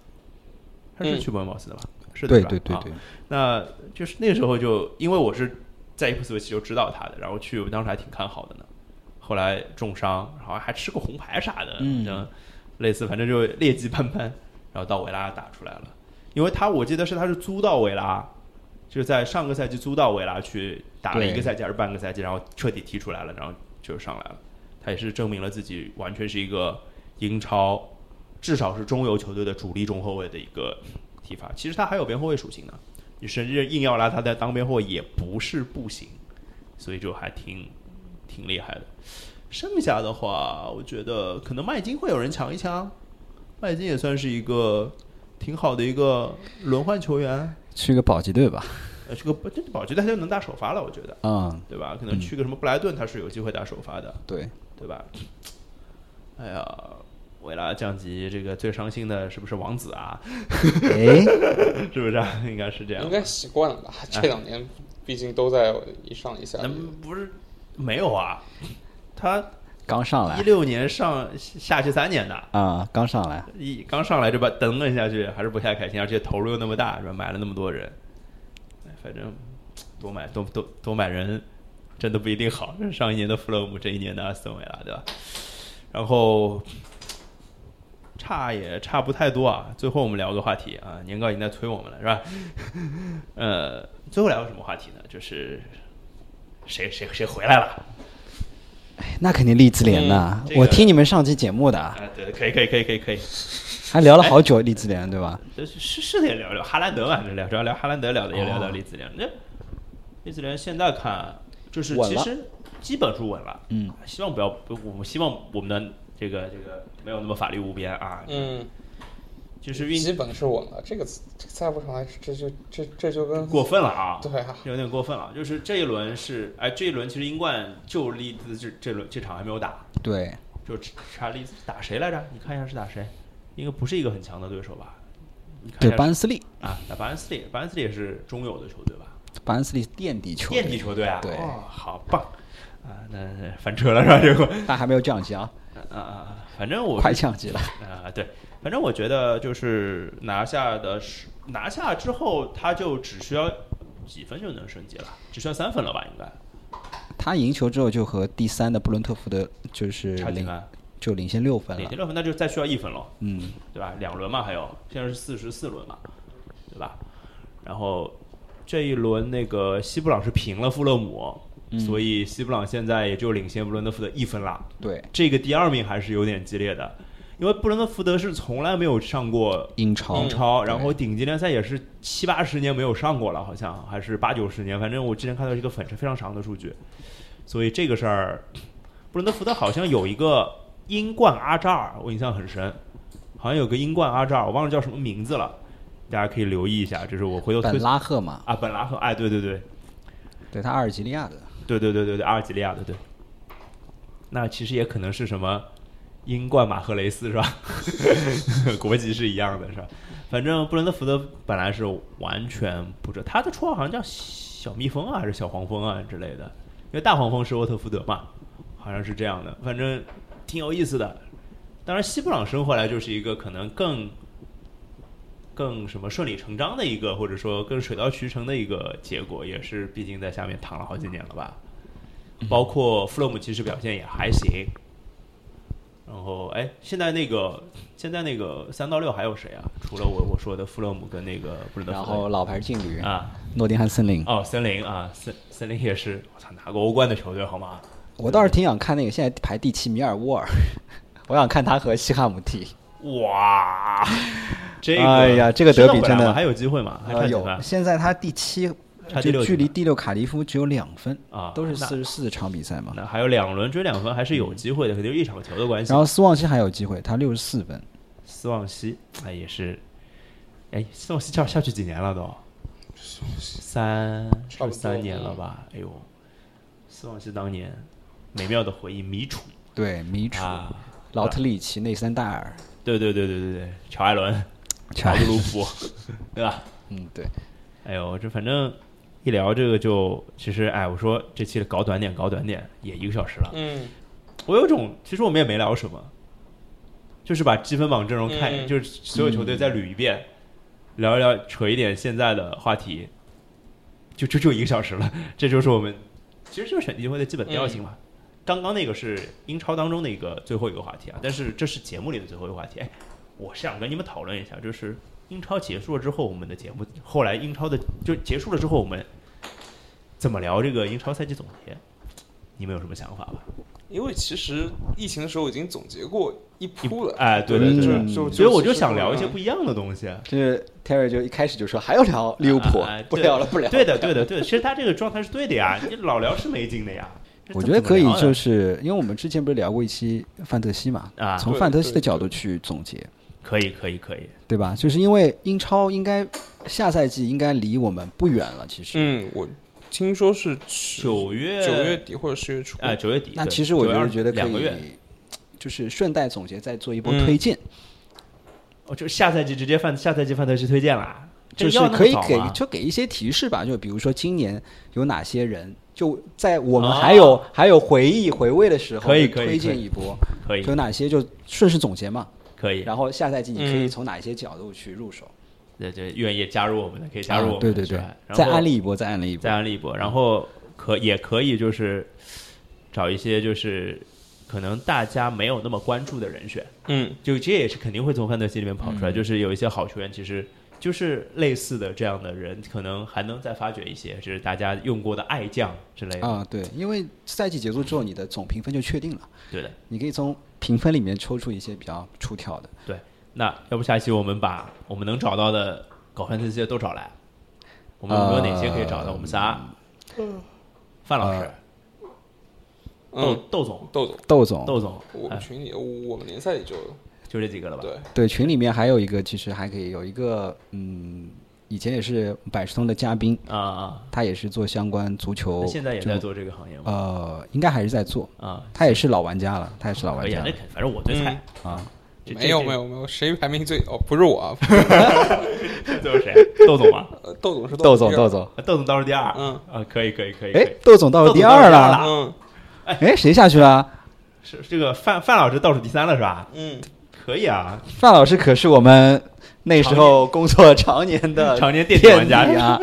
他是嗯去伯恩茅斯的吧？是的，对对对对，那就是那时候就因为我是在伊普斯维奇就知道他的，然后去我当时还挺看好的呢。后来重伤，然后还吃个红牌啥的，嗯类似，反正就劣迹斑斑，然后到维拉打出来了。因为他我记得是他是租到维拉，就是在上个赛季租到维拉去打了一个赛季还是半个赛季，然后彻底踢出来了，然后就上来了。他也是证明了自己完全是一个英超至少是中游球队的主力中后卫的一个踢法。其实他还有边后卫属性呢，你甚至硬要拉他在当边后卫也不是不行，所以就还挺挺厉害的。剩下的话，我觉得可能麦金会有人抢一抢，麦金也算是一个挺好的一个轮换球员。去个保级队吧，呃，去个这保级队他就能打首发了，我觉得，嗯，对吧？可能去个什么布莱顿，他是有机会打首发的。对，对吧？哎呀，为了降级，这个最伤心的是不是王子啊？哎，是不是、啊？应该是这样应。该习惯了吧？这两年毕竟都在一上一下那。不是没有啊？他一刚上来一六年上下去三年的，啊，刚上来，一刚上来就把蹬了下去，还是不太开心，而且投入又那么大，是吧？买了那么多人，哎反正多买多多多买人，真的不一定好。上一年的弗洛姆，这一年的阿斯顿维拉，对吧？然后差也差不太多啊。最后我们聊个话题啊，年糕已经在催我们了，是吧？呃，最后聊个什么话题呢？就是谁谁谁回来了？那肯定利兹联呐嗯这，个我听你们上期节目的，啊，对，可以可以可以可以可以。还聊了好久利兹联，对吧？是是是得聊聊哈兰德嘛，就聊主要聊哈兰德聊的，也聊聊哦利兹联。那利兹联现在看，就是其实基本是稳了。嗯，希望不要，不我们希望我们的这个这个没有那么法律无边啊。，嗯，就是运基本是稳了。这个这个再不上来，这就这这就跟过分了啊，对啊，有点过分了。就是这一轮是，哎，这一轮其实英冠就利兹这这轮这场还没有打，对，就查利兹打谁来着？你看一下是打谁？应该不是一个很强的对手吧？你看对下巴恩斯利，啊，打巴恩斯利，巴恩斯利也是中游的球队吧？巴恩斯利垫底球队，垫底球队啊，对哦，好棒啊！那那翻车了是吧？这个但还没有降级啊，啊啊啊！反正我快降级了。啊，对，反正我觉得就是拿下的是拿下之后，他就只需要几分就能升级了，只需要三分了吧？应该他赢球之后就和第三的布伦特福德就是领差几分？就领先六分了领先。六分，那就再需要一分了，嗯，对吧？两轮嘛，还有现在是四十四轮嘛，对吧？然后这一轮那个西布朗是平了富勒姆，所以西布朗现在也就领先布伦特福德一分了。对，这个第二名还是有点激烈的，因为布伦特福德是从来没有上过英超。英超，然后顶级联赛也是七八十年没有上过了，好像还是八九十年，反正我之前看到一个粉是非常长的数据，所以这个事儿，布伦特福德好像有一个英冠阿扎尔，我印象很深，好像有个英冠阿扎尔，我忘了叫什么名字了，大家可以留意一下，这是我回头推本拉赫嘛，啊本拉赫，哎对对对，对他阿尔及利亚的，对对对对对，阿尔及利亚的对。那其实也可能是什么英冠马赫雷斯是吧？国籍是一样的是吧？反正布伦特福德本来是完全不知，他的绰号好像叫小蜜蜂啊，还是小黄蜂啊之类的，因为大黄蜂是沃特福德嘛，好像是这样的，反正挺有意思的。当然，西布朗生回来就是一个可能更更什么顺理成章的一个，或者说更水到渠成的一个结果，也是毕竟在下面躺了好几年了吧。包括弗洛姆其实表现也还行。然后，哎，现在那个现在那个三到六还有谁啊？除了我我说的弗勒姆跟那个布伦德然后老牌劲旅啊，诺丁汉森林，哦，森林啊，森森林也是，我操，拿过欧冠的球队好吗？我倒是挺想看那个现在排第七米尔沃尔，我想看他和西汉姆踢。哇，这个哎呀这个德比真的还有机会吗？还有现在他第七，差第六就距离第六卡迪夫只有两分，啊？都是那四十四场比赛嘛。那还有两轮追两分，还是有机会的，肯定是一场球的关系然。后斯旺西还有机会，他六十四分，斯旺西，哎，也是，哎，斯旺西下下去几年了都？三差不多三年了吧？哎呦，斯旺西当年美妙的回忆，米楚对，米楚、啊，劳特里奇、内森戴尔，对对对对对对，乔艾伦、乔乔布鲁普，对吧？嗯，对，哎呦，这反正一聊这个就，其实哎，我说这期搞短点，搞短点，也一个小时了。嗯，我有种，其实我们也没聊什么，就是把积分榜阵容看，嗯就是所有球队再捋一遍，聊一聊，扯一点现在的话题，就就就一个小时了。这就是我们，其实就是选题会的基本调性嘛。刚刚那个是英超当中的一个最后一个话题啊，但是这是节目里的最后一个话题。哎，我是想跟你们讨论一下，就是英超结束了之后，我们的节目后来英超的就结束了之后，我们怎么聊这个英超赛季总结？你们有什么想法吧？因为其实疫情的时候已经总结过一铺了，哎，对对嗯对，所以我就想聊一些嗯不一样的东西。啊就是 Terry 就一开始就说还要聊利物浦不聊了，不聊了。对的，对的，对的。其实他这个状态是对的呀，你老聊是没劲的呀。我觉得可以，就是因为我们之前不是聊过一期范特西嘛，啊从范特西的角度去总结，可以，可以，可以。对吧？就是因为英超应该下赛季应该离我们不远了，其实。嗯，我听说是十九月九月底或者十月初，哎，九月底。那其实我就是觉得可以就是顺带总结再做一波嗯。推荐，哦，就下赛季直接范下赛季范特西推荐啦，就是可以给就给一些提示吧，就比如说今年有哪些人，就在我们哦还有、还有回忆回味的时候，可以可以推可以荐一波，可以。就有哪些就顺势总结嘛，可以。然后下赛季你可以嗯。从哪一些角度去入手，对对，愿意加入我们的可以加入我们，啊对对对。再安利一波，再安利一波。再，安利一波，然后可也可以就是找一些就是可能大家没有那么关注的人选。嗯，就这也是肯定会从范德西里面跑出来，嗯。就是有一些好球员，其实就是类似的这样的人，可能还能再发掘一些，就是大家用过的爱将之类的。啊，对，因为赛季结束之后，你的总评分就确定了，对的，你可以从评分里面抽出一些比较出挑的。对那要不下一期我们把我们能找到的搞范特西的都找来，我们有没有哪些可以找到？我们仨，嗯。范老师、豆嗯，豆总、窦总，窦总，窦总，哎我们群里我们联赛里就就这几个了吧？对，对，群里面还有一个，其实还可以有一个，嗯，以前也是百事通的嘉宾，啊啊，他也是做相关足球，现在也就在做这个行业吗？呃，应该还是在做，啊，他也是老玩家了，他也是老玩家那肯反正我最菜，啊。这没有没，有没有，谁排名最哦？不是我 最后谁？豆总吧？呃豆总是窦总，窦，总，啊豆总倒数第二，嗯啊，可以可以可以，可哎以，窦总倒数第二了嗯哎，谁下去了？是这个范范老师倒数第三了是吧？嗯，可以啊，范老师可是我们那时候工作常年的 常年电竞玩家啊，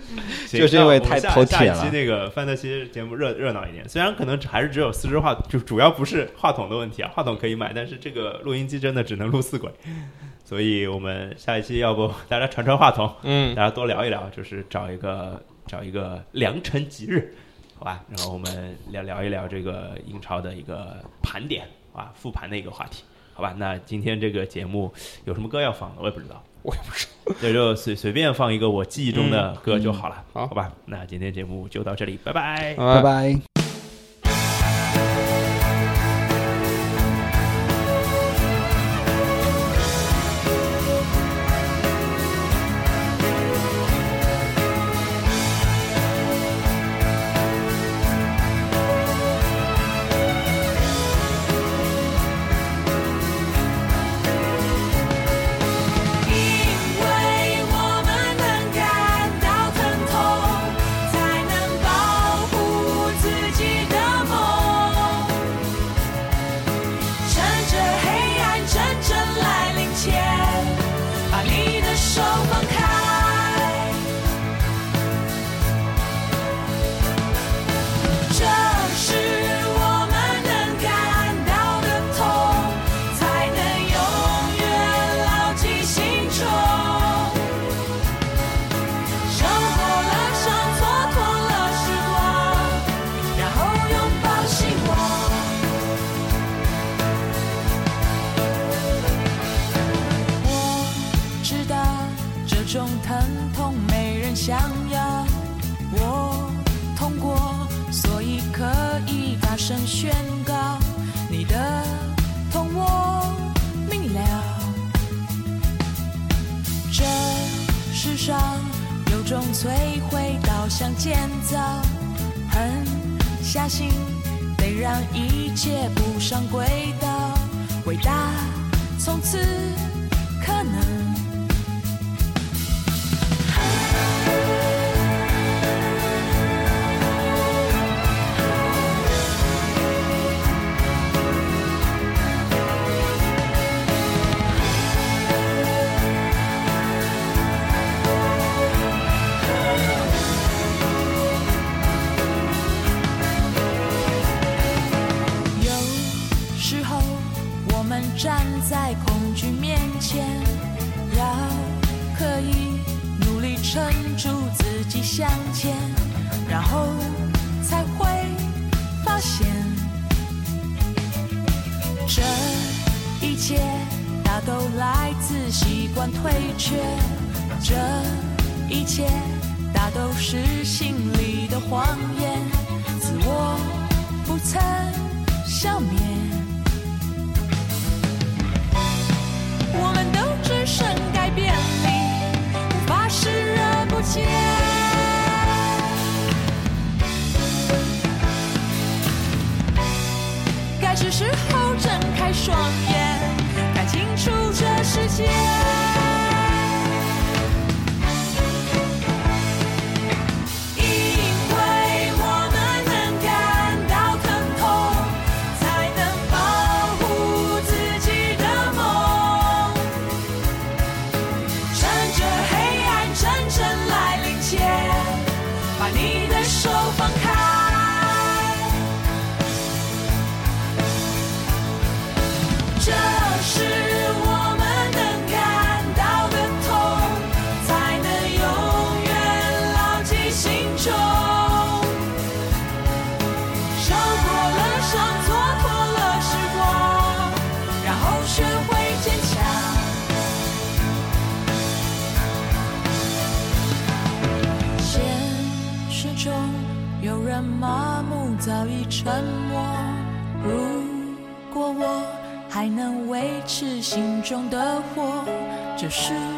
就是因为太头铁了下一期那个范特西节目热热闹一点，虽然可能还是只有四支话，就主要不是话筒的问题啊，话筒可以买，但是这个录音机真的只能录四轨，所以我们下一期要不大家传传话筒，嗯。大家多聊一聊，就是找一个找一个良辰吉日，好吧？然后我们聊聊一聊这个英超的一个盘点，啊？复盘的一个话题，好吧？那今天这个节目有什么歌要放的，我也不知道。我也不知道，那，就随随便放一个我记忆中的歌就好了，嗯好好吧？那今天节目就到这里，拜拜。道，拜拜。谁让一切不上轨道？伟大从此可能。前要可以努力撑住自己向前然后才会发现这一切大都来自习惯退却。这一切大都是心里的谎言自我不曾消灭。strong. 始终有人麻木早已沉默，如果我还能维持心中的火。这是。